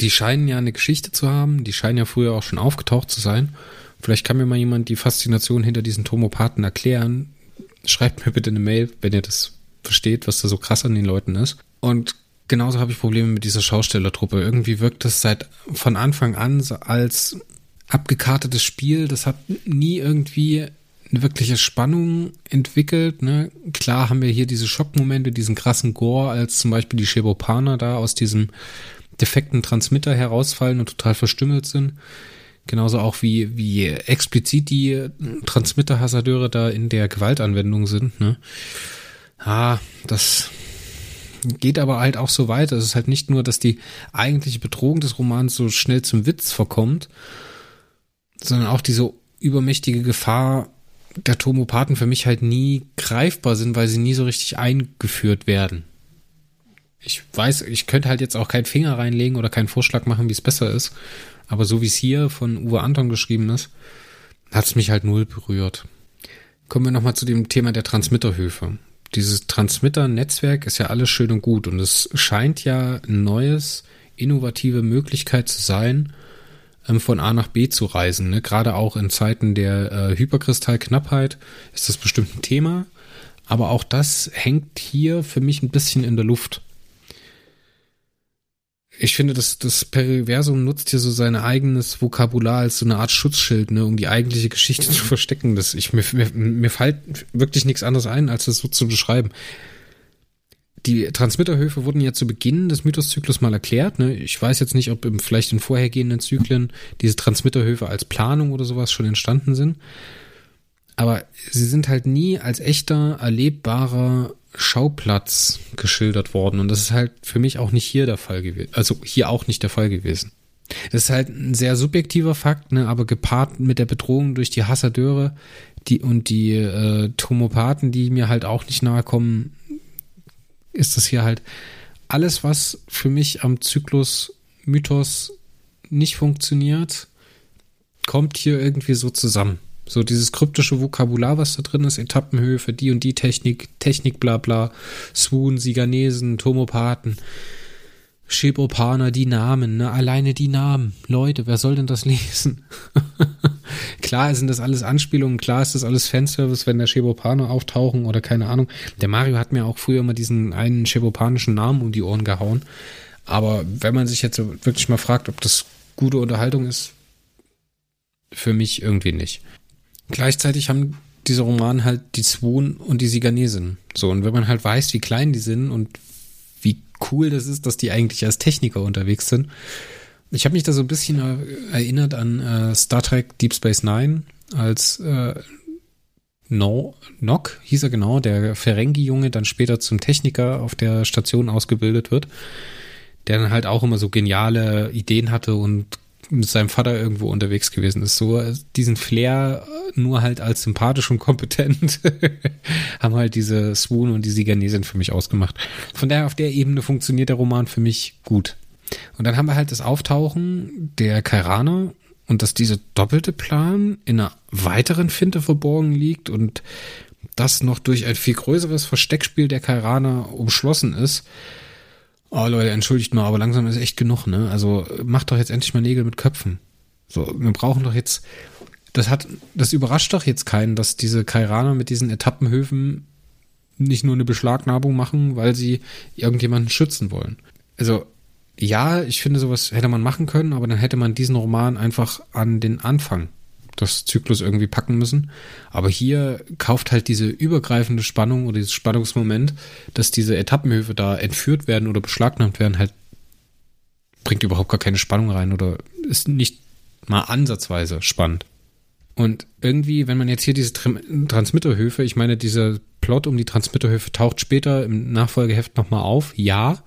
Die scheinen ja eine Geschichte zu haben, die scheinen ja früher auch schon aufgetaucht zu sein. Vielleicht kann mir mal jemand die Faszination hinter diesen Tomopathen erklären. Schreibt mir bitte eine Mail, wenn ihr das versteht, was da so krass an den Leuten ist. Und genauso habe ich Probleme mit dieser Schaustellertruppe. Irgendwie wirkt das seit von Anfang an als abgekartetes Spiel. Das hat nie irgendwie eine wirkliche Spannung entwickelt. Ne? Klar haben wir hier diese Schockmomente, diesen krassen Gore, als zum Beispiel die Shebopaner da aus diesem defekten Transmitter herausfallen und total verstümmelt sind. Genauso auch wie, wie explizit die Transmitter-Hassadeure da in der Gewaltanwendung sind. Ne? Ah, das geht aber halt auch so weit. Es ist halt nicht nur, dass die eigentliche Bedrohung des Romans so schnell zum Witz verkommt, sondern auch diese übermächtige Gefahr der Tomopathen für mich halt nie greifbar sind, weil sie nie so richtig eingeführt werden. Ich weiß, ich könnte halt jetzt auch keinen Finger reinlegen oder keinen Vorschlag machen, wie es besser ist. Aber so wie es hier von Uwe Anton geschrieben ist, hat es mich halt null berührt. Kommen wir nochmal zu dem Thema der Transmitterhöfe. Dieses Transmitter-Netzwerk ist ja alles schön und gut und es scheint ja ein neues, innovative Möglichkeit zu sein, ähm, von A nach B zu reisen. Ne? Gerade auch in Zeiten der äh, Hyperkristallknappheit ist das bestimmt ein Thema. Aber auch das hängt hier für mich ein bisschen in der Luft. Ich finde, das, das Periversum nutzt hier so sein eigenes Vokabular als so eine Art Schutzschild, ne, um die eigentliche Geschichte zu verstecken. Das, ich, mir, mir, mir fällt wirklich nichts anderes ein, als das so zu beschreiben die Transmitterhöfe wurden ja zu Beginn des Mythoszyklus mal erklärt. Ne? Ich weiß jetzt nicht, ob im, vielleicht in vorhergehenden Zyklen diese Transmitterhöfe als Planung oder sowas schon entstanden sind. Aber sie sind halt nie als echter, erlebbarer Schauplatz geschildert worden. Und das ist halt für mich auch nicht hier der Fall gewesen. Also hier auch nicht der Fall gewesen. Das ist halt ein sehr subjektiver Fakt, ne, aber gepaart mit der Bedrohung durch die Hassadeure die, und die äh, Tomopathen, die mir halt auch nicht nahe kommen, ist das hier halt alles, was für mich am Zyklus Mythos nicht funktioniert, kommt hier irgendwie so zusammen. So dieses kryptische Vokabular, was da drin ist, Etappenhöhe für die und die Technik, Technik, bla bla, Swoon, Siganesen, Tomopathen. Shebopaner, die Namen, ne? Alleine die Namen. Leute, wer soll denn das lesen? klar sind das alles Anspielungen, klar ist das alles Fanservice, wenn der Shebopaner auftauchen oder keine Ahnung. Der Mario hat mir auch früher mal diesen einen Shebopanischen Namen um die Ohren gehauen. Aber wenn man sich jetzt wirklich mal fragt, ob das gute Unterhaltung ist, für mich irgendwie nicht. Gleichzeitig haben diese Roman halt die Swoon und die Siganesin. So, und wenn man halt weiß, wie klein die sind und cool das ist, dass die eigentlich als Techniker unterwegs sind Ich habe mich da so ein bisschen erinnert an äh, Star Trek Deep Space Nine, als äh, no, Nock hieß er genau, der Ferengi-Junge dann später zum Techniker auf der Station ausgebildet wird, der dann halt auch immer so geniale Ideen hatte und mit seinem Vater irgendwo unterwegs gewesen ist. So diesen Flair nur halt als sympathisch und kompetent haben halt diese Swoon und die Siganesin für mich ausgemacht. Von daher auf der Ebene funktioniert der Roman für mich gut. Und dann haben wir halt das Auftauchen der Kairaner und dass dieser doppelte Plan in einer weiteren Finte verborgen liegt und das noch durch ein viel größeres Versteckspiel der Kairaner umschlossen ist. Oh Leute, entschuldigt mal, aber langsam ist echt genug, ne? Also macht doch jetzt endlich mal Nägel mit Köpfen. So, wir brauchen doch jetzt, das hat, das überrascht doch jetzt keinen, dass diese Kairaner mit diesen Etappenhöfen nicht nur eine Beschlagnahmung machen, weil sie irgendjemanden schützen wollen. Also ja, ich finde, sowas hätte man machen können, aber dann hätte man diesen Roman einfach an den Anfang des Zyklus irgendwie packen müssen. Aber hier kauft halt diese übergreifende Spannung oder dieses Spannungsmoment, dass diese Etappenhöfe da entführt werden oder beschlagnahmt werden, halt bringt überhaupt gar keine Spannung rein oder ist nicht mal ansatzweise spannend. Und irgendwie, wenn man jetzt hier diese Transmitterhöfe, ich meine, dieser Plot um die Transmitterhöfe taucht später im Nachfolgeheft nochmal auf, ja,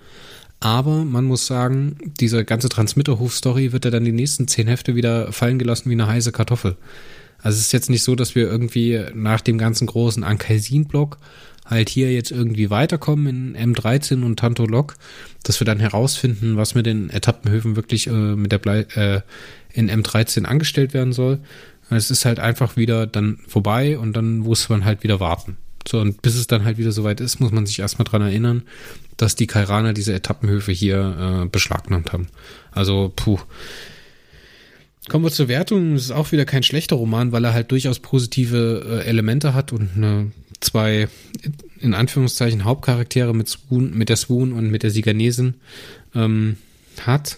aber man muss sagen, diese ganze Transmitterhof-Story wird ja dann die nächsten zehn Hefte wieder fallen gelassen wie eine heiße Kartoffel. Also es ist jetzt nicht so, dass wir irgendwie nach dem ganzen großen Ankaisin-Block halt hier jetzt irgendwie weiterkommen in M13 und Tanto Lok, dass wir dann herausfinden, was mit den Etappenhöfen wirklich äh, mit der Blei äh, in M13 angestellt werden soll. Es ist halt einfach wieder dann vorbei und dann muss man halt wieder warten. So, und bis es dann halt wieder soweit ist, muss man sich erstmal dran erinnern, dass die Kairaner diese Etappenhöfe hier äh, beschlagnahmt haben. Also, puh. Kommen wir zur Wertung. Es ist auch wieder kein schlechter Roman, weil er halt durchaus positive äh, Elemente hat und eine, zwei, in Anführungszeichen, Hauptcharaktere mit Swoon, mit der Swoon und mit der Siganesin ähm, hat.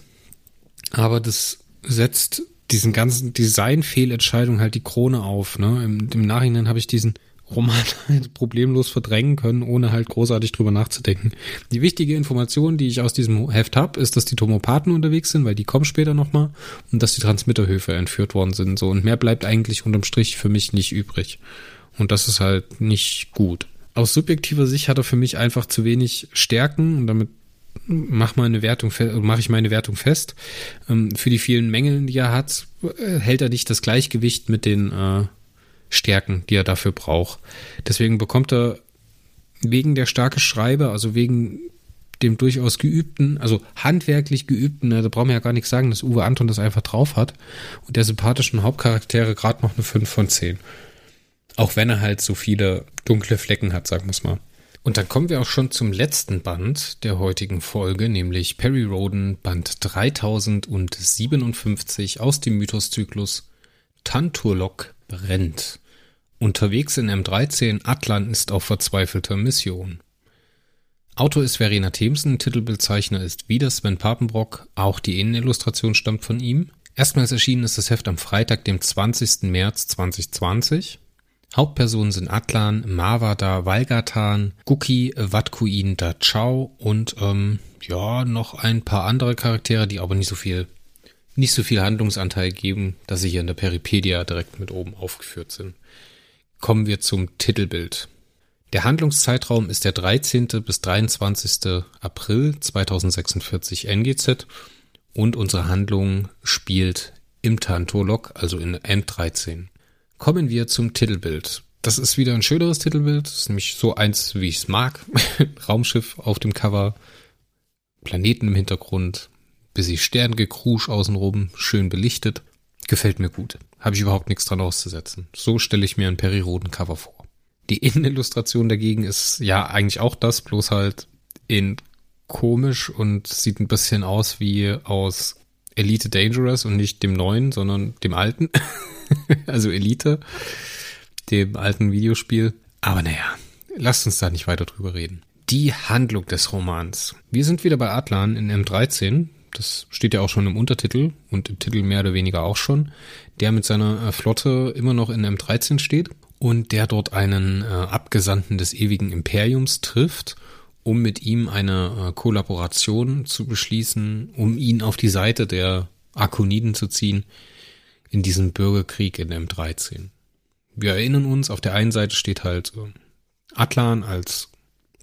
Aber das setzt diesen ganzen Designfehlentscheidungen halt die Krone auf. Ne? Im, im Nachhinein habe ich diesen Roman halt problemlos verdrängen können, ohne halt großartig drüber nachzudenken. Die wichtige Information, die ich aus diesem Heft habe, ist, dass die Tomopathen unterwegs sind, weil die kommen später nochmal und dass die Transmitterhöfe entführt worden sind. So und mehr bleibt eigentlich unterm Strich für mich nicht übrig. Und das ist halt nicht gut. Aus subjektiver Sicht hat er für mich einfach zu wenig Stärken und damit mach meine Wertung mache ich meine Wertung fest. Ähm, für die vielen Mängeln, die er hat, äh, hält er nicht das Gleichgewicht mit den äh, Stärken, die er dafür braucht. Deswegen bekommt er wegen der starke Schreiber, also wegen dem durchaus geübten, also handwerklich geübten, ne, da brauchen wir ja gar nichts sagen, dass Uwe Anton das einfach drauf hat und der sympathischen Hauptcharaktere gerade noch eine 5 von 10. Auch wenn er halt so viele dunkle Flecken hat, sagen wir es mal. Und dann kommen wir auch schon zum letzten Band der heutigen Folge, nämlich Perry Roden, Band 3057 aus dem Mythoszyklus Tanturlok brennt. Unterwegs in M13, Atlan ist auf verzweifelter Mission. Autor ist Verena Themsen, Titelbildzeichner ist wieder Sven Papenbrock, auch die Innenillustration stammt von ihm. Erstmals erschienen ist das Heft am Freitag, dem 20. März 2020. Hauptpersonen sind Atlan, Mavada, Valgatan, Guki, Watkuin, Dachau und ähm, ja, noch ein paar andere Charaktere, die aber nicht so viel nicht so viel Handlungsanteil geben, dass sie hier in der Peripedia direkt mit oben aufgeführt sind kommen wir zum Titelbild. Der Handlungszeitraum ist der 13. bis 23. April 2046 NGZ und unsere Handlung spielt im Tantolog, also in M13. Kommen wir zum Titelbild. Das ist wieder ein schöneres Titelbild, das ist nämlich so eins, wie ich es mag. Raumschiff auf dem Cover, Planeten im Hintergrund, bisschen Sterngekrusch außenrum, schön belichtet. Gefällt mir gut. Habe ich überhaupt nichts dran auszusetzen. So stelle ich mir ein Periroden-Cover vor. Die Innenillustration dagegen ist ja eigentlich auch das, bloß halt in komisch und sieht ein bisschen aus wie aus Elite Dangerous und nicht dem neuen, sondern dem alten. also Elite, dem alten Videospiel. Aber naja, lasst uns da nicht weiter drüber reden. Die Handlung des Romans. Wir sind wieder bei Atlan in M13, das steht ja auch schon im Untertitel und im Titel mehr oder weniger auch schon, der mit seiner äh, Flotte immer noch in M13 steht und der dort einen äh, Abgesandten des ewigen Imperiums trifft, um mit ihm eine äh, Kollaboration zu beschließen, um ihn auf die Seite der Arkoniden zu ziehen in diesen Bürgerkrieg in M13. Wir erinnern uns, auf der einen Seite steht halt äh, Atlan als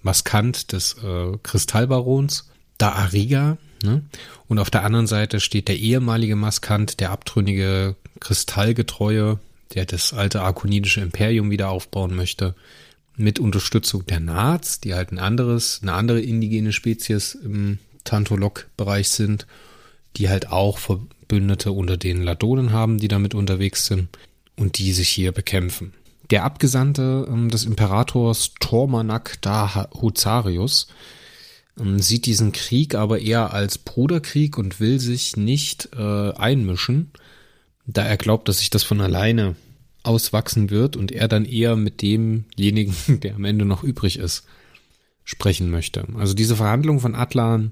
Maskant des äh, Kristallbarons, da Ariga, ne? und auf der anderen Seite steht der ehemalige Maskant, der abtrünnige Kristallgetreue, der das alte arkonidische Imperium wieder aufbauen möchte, mit Unterstützung der Nats, die halt ein anderes, eine andere indigene Spezies im Tantolok-Bereich sind, die halt auch Verbündete unter den Ladonen haben, die damit unterwegs sind und die sich hier bekämpfen. Der Abgesandte ähm, des Imperators Tormanak da Huzarius sieht diesen Krieg aber eher als Bruderkrieg und will sich nicht äh, einmischen, da er glaubt, dass sich das von alleine auswachsen wird und er dann eher mit demjenigen, der am Ende noch übrig ist, sprechen möchte. Also diese Verhandlungen von Atlan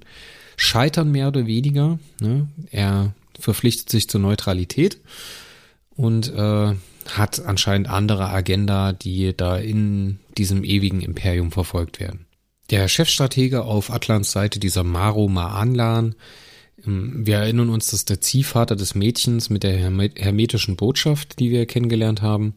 scheitern mehr oder weniger. Ne? Er verpflichtet sich zur Neutralität und äh, hat anscheinend andere Agenda, die da in diesem ewigen Imperium verfolgt werden. Der Chefstratege auf Atlans Seite, dieser Maro Maanlan, ähm, wir erinnern uns, dass der Ziehvater des Mädchens mit der hermetischen Botschaft, die wir kennengelernt haben.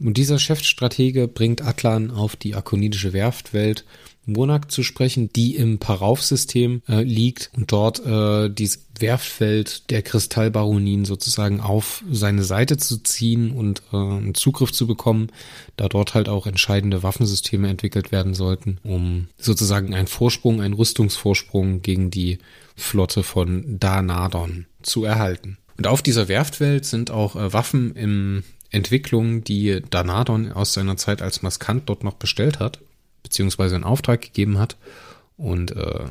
Und dieser Chefstratege bringt Atlan auf die akonidische Werftwelt Monak zu sprechen, die im Parauf-System äh, liegt und dort äh, dieses Werftfeld der Kristallbaronien sozusagen auf seine Seite zu ziehen und äh, einen Zugriff zu bekommen, da dort halt auch entscheidende Waffensysteme entwickelt werden sollten, um sozusagen einen Vorsprung, einen Rüstungsvorsprung gegen die Flotte von Danadon zu erhalten. Und auf dieser Werftwelt sind auch äh, Waffen im Entwicklung, die Danadon aus seiner Zeit als Maskant dort noch bestellt hat beziehungsweise in Auftrag gegeben hat. Und äh,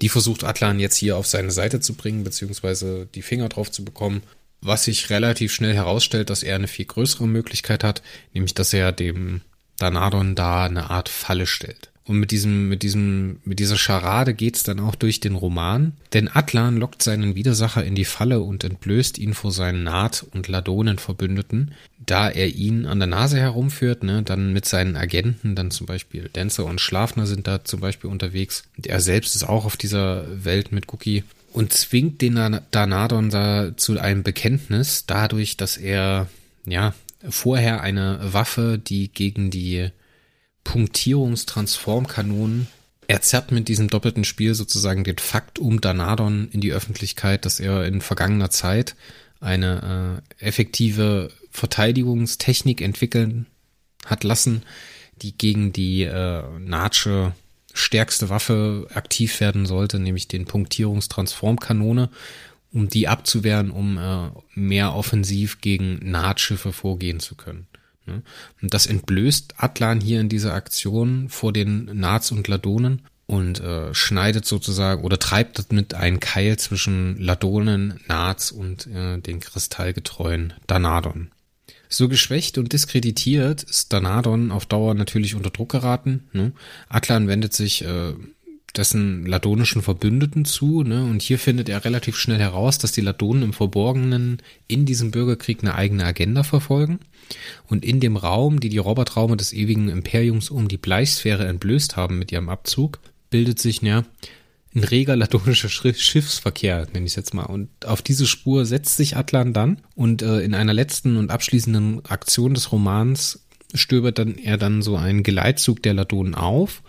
die versucht Atlan jetzt hier auf seine Seite zu bringen, beziehungsweise die Finger drauf zu bekommen, was sich relativ schnell herausstellt, dass er eine viel größere Möglichkeit hat, nämlich dass er dem Danadon da eine Art Falle stellt. Und mit diesem, mit diesem, mit dieser Scharade geht's dann auch durch den Roman. Denn Atlan lockt seinen Widersacher in die Falle und entblößt ihn vor seinen Naht- und Ladonenverbündeten, da er ihn an der Nase herumführt, ne, dann mit seinen Agenten, dann zum Beispiel Dancer und Schlafner sind da zum Beispiel unterwegs. Und er selbst ist auch auf dieser Welt mit Cookie und zwingt den Danadon da zu einem Bekenntnis dadurch, dass er, ja, vorher eine Waffe, die gegen die Punktierungstransformkanonen. Er zerrt mit diesem doppelten Spiel sozusagen den Fakt um Danadon in die Öffentlichkeit, dass er in vergangener Zeit eine äh, effektive Verteidigungstechnik entwickeln hat lassen, die gegen die äh, Natsche stärkste Waffe aktiv werden sollte, nämlich den Punktierungstransformkanone, um die abzuwehren, um äh, mehr offensiv gegen Nahtschiffe vorgehen zu können. Ne? Und das entblößt Atlan hier in dieser Aktion vor den Nats und Ladonen und äh, schneidet sozusagen oder treibt damit einen Keil zwischen Ladonen, Nats und äh, den kristallgetreuen Danadon. So geschwächt und diskreditiert ist Danadon auf Dauer natürlich unter Druck geraten. Ne? Atlan wendet sich äh, dessen ladonischen Verbündeten zu, ne? Und hier findet er relativ schnell heraus, dass die Ladonen im Verborgenen in diesem Bürgerkrieg eine eigene Agenda verfolgen. Und in dem Raum, die die Robotraume des ewigen Imperiums um die Bleichsphäre entblößt haben mit ihrem Abzug, bildet sich, ja, ein reger ladonischer Schiffsverkehr, nenne ich es jetzt mal. Und auf diese Spur setzt sich Atlan dann und äh, in einer letzten und abschließenden Aktion des Romans stöbert dann er dann so einen Geleitzug der Ladonen auf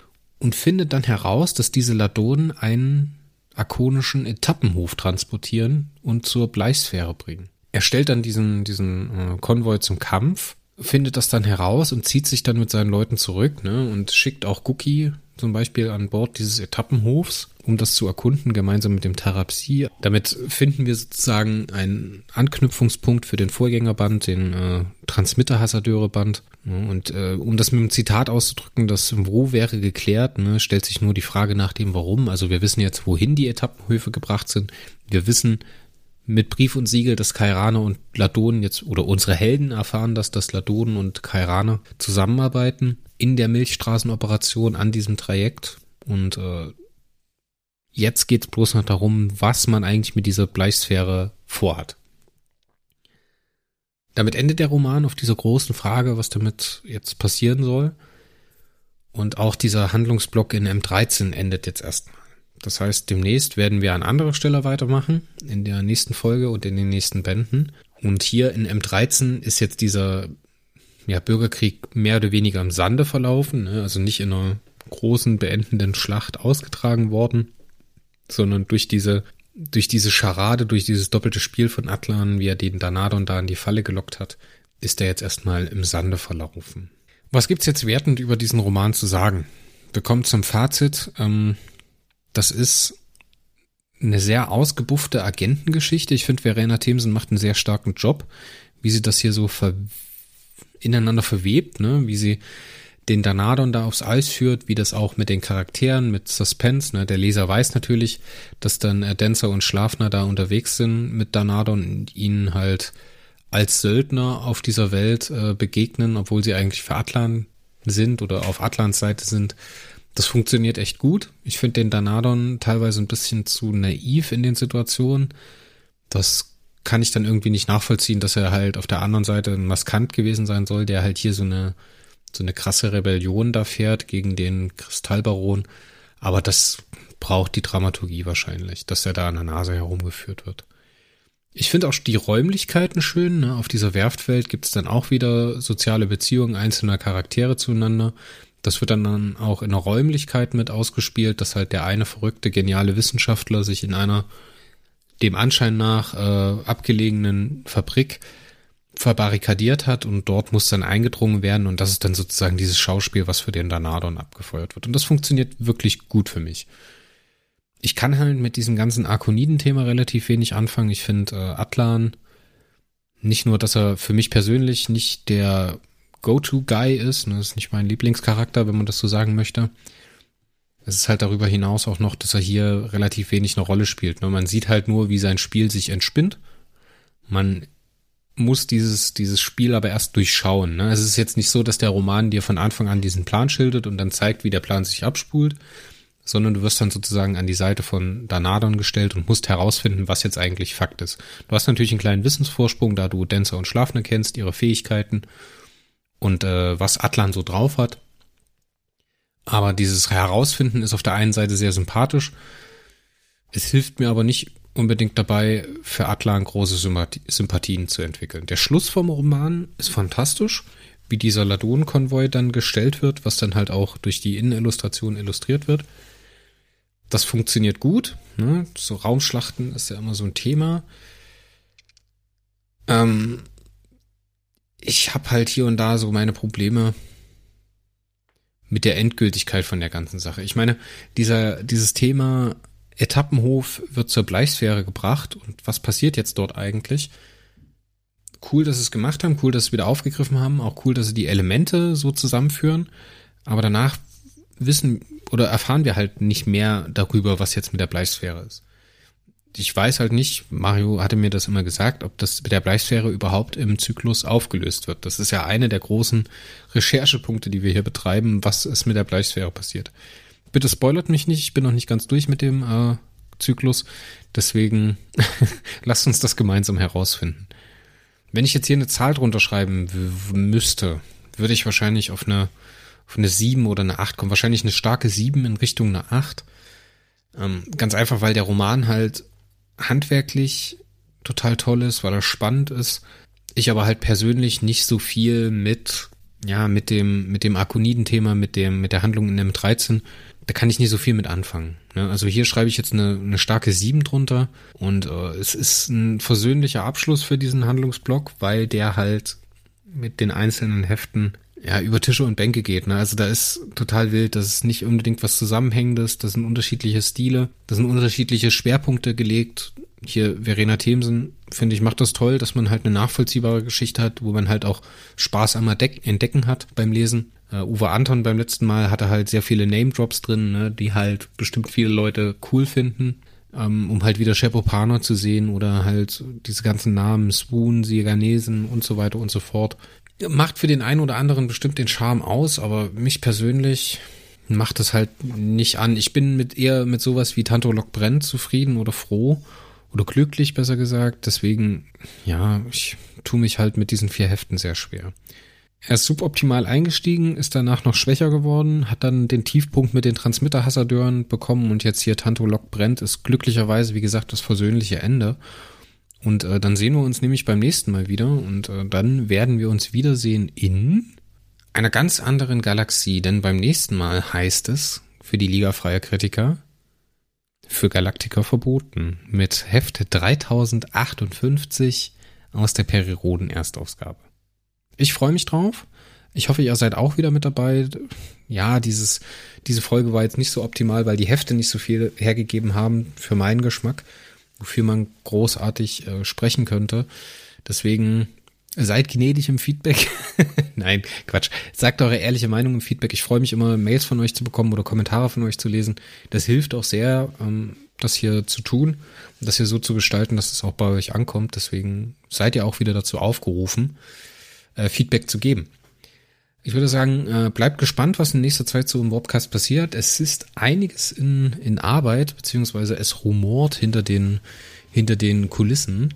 und findet dann heraus, dass diese Ladonen einen akonischen Etappenhof transportieren und zur Bleichsphäre bringen. Er stellt dann diesen, diesen äh, Konvoi zum Kampf, findet das dann heraus und zieht sich dann mit seinen Leuten zurück ne, und schickt auch Guki zum Beispiel an Bord dieses Etappenhofs, um das zu erkunden, gemeinsam mit dem Tarapsi. Damit finden wir sozusagen einen Anknüpfungspunkt für den Vorgängerband, den äh, Transmitter-Hassadeure-Band. Und äh, um das mit einem Zitat auszudrücken, das Wo wäre geklärt, ne, stellt sich nur die Frage nach dem Warum. Also wir wissen jetzt, wohin die Etappenhöfe gebracht sind. Wir wissen mit Brief und Siegel, dass Kairane und Ladonen jetzt, oder unsere Helden erfahren, dass das Ladonen und Kairane zusammenarbeiten in der Milchstraßenoperation an diesem Trajekt. Und äh, jetzt geht es bloß noch darum, was man eigentlich mit dieser Bleichsphäre vorhat. Damit endet der Roman auf dieser großen Frage, was damit jetzt passieren soll. Und auch dieser Handlungsblock in M13 endet jetzt erstmal. Das heißt, demnächst werden wir an anderer Stelle weitermachen, in der nächsten Folge und in den nächsten Bänden. Und hier in M13 ist jetzt dieser ja, Bürgerkrieg mehr oder weniger im Sande verlaufen, ne? also nicht in einer großen beendenden Schlacht ausgetragen worden, sondern durch diese durch diese Scharade, durch dieses doppelte Spiel von Atlan, wie er den Danadon da in die Falle gelockt hat, ist er jetzt erstmal im Sande verlaufen. Was gibt's jetzt wertend über diesen Roman zu sagen? Wir kommen zum Fazit. Ähm, das ist eine sehr ausgebuffte Agentengeschichte. Ich finde, Verena Themsen macht einen sehr starken Job, wie sie das hier so ver ineinander verwebt, ne? wie sie den Danadon da aufs Eis führt, wie das auch mit den Charakteren, mit Suspense, ne? Der Leser weiß natürlich, dass dann äh, Dancer und Schlafner da unterwegs sind mit Danadon und ihnen halt als Söldner auf dieser Welt äh, begegnen, obwohl sie eigentlich für Atlan sind oder auf Atlans Seite sind. Das funktioniert echt gut. Ich finde den Danadon teilweise ein bisschen zu naiv in den Situationen. Das kann ich dann irgendwie nicht nachvollziehen, dass er halt auf der anderen Seite ein Maskant gewesen sein soll, der halt hier so eine so eine krasse Rebellion da fährt gegen den Kristallbaron. Aber das braucht die Dramaturgie wahrscheinlich, dass er da an der Nase herumgeführt wird. Ich finde auch die Räumlichkeiten schön. Ne? Auf dieser Werftwelt gibt es dann auch wieder soziale Beziehungen einzelner Charaktere zueinander. Das wird dann auch in der Räumlichkeit mit ausgespielt, dass halt der eine verrückte, geniale Wissenschaftler sich in einer dem Anschein nach äh, abgelegenen Fabrik verbarrikadiert hat und dort muss dann eingedrungen werden und das ist dann sozusagen dieses Schauspiel, was für den Danadon abgefeuert wird. Und das funktioniert wirklich gut für mich. Ich kann halt mit diesem ganzen Arkoniden-Thema relativ wenig anfangen. Ich finde äh, Atlan nicht nur, dass er für mich persönlich nicht der Go-To-Guy ist, ne, ist nicht mein Lieblingscharakter, wenn man das so sagen möchte. Es ist halt darüber hinaus auch noch, dass er hier relativ wenig eine Rolle spielt. Ne? Man sieht halt nur, wie sein Spiel sich entspinnt. Man muss dieses, dieses Spiel aber erst durchschauen. Ne? Es ist jetzt nicht so, dass der Roman dir von Anfang an diesen Plan schildert und dann zeigt, wie der Plan sich abspult, sondern du wirst dann sozusagen an die Seite von Danadon gestellt und musst herausfinden, was jetzt eigentlich Fakt ist. Du hast natürlich einen kleinen Wissensvorsprung, da du Dancer und Schlafner kennst, ihre Fähigkeiten und äh, was Atlan so drauf hat. Aber dieses Herausfinden ist auf der einen Seite sehr sympathisch. Es hilft mir aber nicht unbedingt dabei, für Atlan große Sympathien zu entwickeln. Der Schluss vom Roman ist fantastisch, wie dieser Ladon-Konvoi dann gestellt wird, was dann halt auch durch die Innenillustration illustriert wird. Das funktioniert gut. Ne? So Raumschlachten ist ja immer so ein Thema. Ähm, ich habe halt hier und da so meine Probleme mit der Endgültigkeit von der ganzen Sache. Ich meine, dieser, dieses Thema Etappenhof wird zur Bleichsphäre gebracht. Und was passiert jetzt dort eigentlich? Cool, dass sie es gemacht haben, cool, dass sie es wieder aufgegriffen haben, auch cool, dass sie die Elemente so zusammenführen. Aber danach wissen oder erfahren wir halt nicht mehr darüber, was jetzt mit der Bleichsphäre ist. Ich weiß halt nicht, Mario hatte mir das immer gesagt, ob das mit der Bleichsphäre überhaupt im Zyklus aufgelöst wird. Das ist ja eine der großen Recherchepunkte, die wir hier betreiben, was ist mit der Bleichsphäre passiert. Bitte spoilert mich nicht, ich bin noch nicht ganz durch mit dem äh, Zyklus. Deswegen lasst uns das gemeinsam herausfinden. Wenn ich jetzt hier eine Zahl drunter schreiben müsste, würde ich wahrscheinlich auf eine, auf eine 7 oder eine 8 kommen. Wahrscheinlich eine starke 7 in Richtung eine 8. Ähm, ganz einfach, weil der Roman halt handwerklich total toll ist, weil er spannend ist. Ich aber halt persönlich nicht so viel mit, ja, mit dem, mit dem Arkoniden-Thema, mit dem, mit der Handlung in M13 da kann ich nicht so viel mit anfangen. Ne? Also hier schreibe ich jetzt eine, eine starke 7 drunter und äh, es ist ein versöhnlicher Abschluss für diesen Handlungsblock, weil der halt mit den einzelnen Heften ja über Tische und Bänke geht. Ne? Also da ist total wild, das ist nicht unbedingt was Zusammenhängendes, das sind unterschiedliche Stile, das sind unterschiedliche Schwerpunkte gelegt. Hier Verena Themsen, finde ich, macht das toll, dass man halt eine nachvollziehbare Geschichte hat, wo man halt auch Spaß am Entdecken hat beim Lesen. Uh, Uwe Anton beim letzten Mal hatte halt sehr viele Name-Drops drin, ne, die halt bestimmt viele Leute cool finden, ähm, um halt wieder Shepopano zu sehen oder halt diese ganzen Namen, Swoon, Sieganesen und so weiter und so fort. Macht für den einen oder anderen bestimmt den Charme aus, aber mich persönlich macht es halt nicht an. Ich bin mit eher mit sowas wie Tanto Lock brennt zufrieden oder froh oder glücklich, besser gesagt. Deswegen, ja, ich tue mich halt mit diesen vier Heften sehr schwer. Er ist suboptimal eingestiegen, ist danach noch schwächer geworden, hat dann den Tiefpunkt mit den Transmitter-Hassadeuren bekommen und jetzt hier Tanto Lok brennt, ist glücklicherweise, wie gesagt, das versöhnliche Ende. Und äh, dann sehen wir uns nämlich beim nächsten Mal wieder und äh, dann werden wir uns wiedersehen in einer ganz anderen Galaxie, denn beim nächsten Mal heißt es für die Liga freier Kritiker für Galaktiker verboten mit Heft 3058 aus der Periroden Erstausgabe. Ich freue mich drauf. Ich hoffe, ihr seid auch wieder mit dabei. Ja, dieses, diese Folge war jetzt nicht so optimal, weil die Hefte nicht so viel hergegeben haben für meinen Geschmack, wofür man großartig äh, sprechen könnte. Deswegen seid gnädig im Feedback. Nein, Quatsch. Sagt eure ehrliche Meinung im Feedback. Ich freue mich immer, Mails von euch zu bekommen oder Kommentare von euch zu lesen. Das hilft auch sehr, ähm, das hier zu tun, das hier so zu gestalten, dass es auch bei euch ankommt. Deswegen seid ihr auch wieder dazu aufgerufen äh, Feedback zu geben. Ich würde sagen, äh, bleibt gespannt, was in nächster Zeit so im Webcast passiert. Es ist einiges in, in Arbeit, beziehungsweise es rumort hinter den, hinter den Kulissen.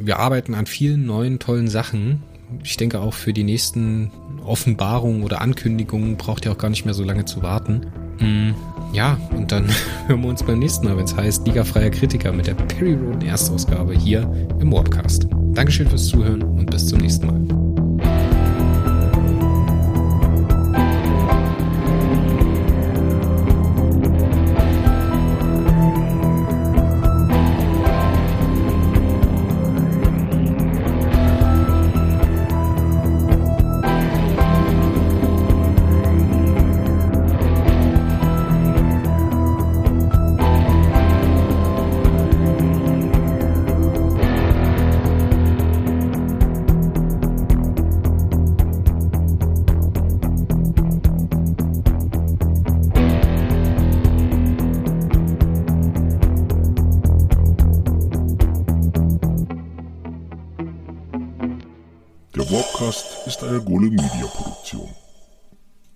Wir arbeiten an vielen neuen, tollen Sachen. Ich denke auch für die nächsten Offenbarungen oder Ankündigungen braucht ihr auch gar nicht mehr so lange zu warten. Mm, ja, und dann hören wir uns beim nächsten Mal, wenn es heißt Liga freier Kritiker mit der Perry Road Erstausgabe hier im Webcast. Dankeschön fürs Zuhören und bis zum nächsten Mal.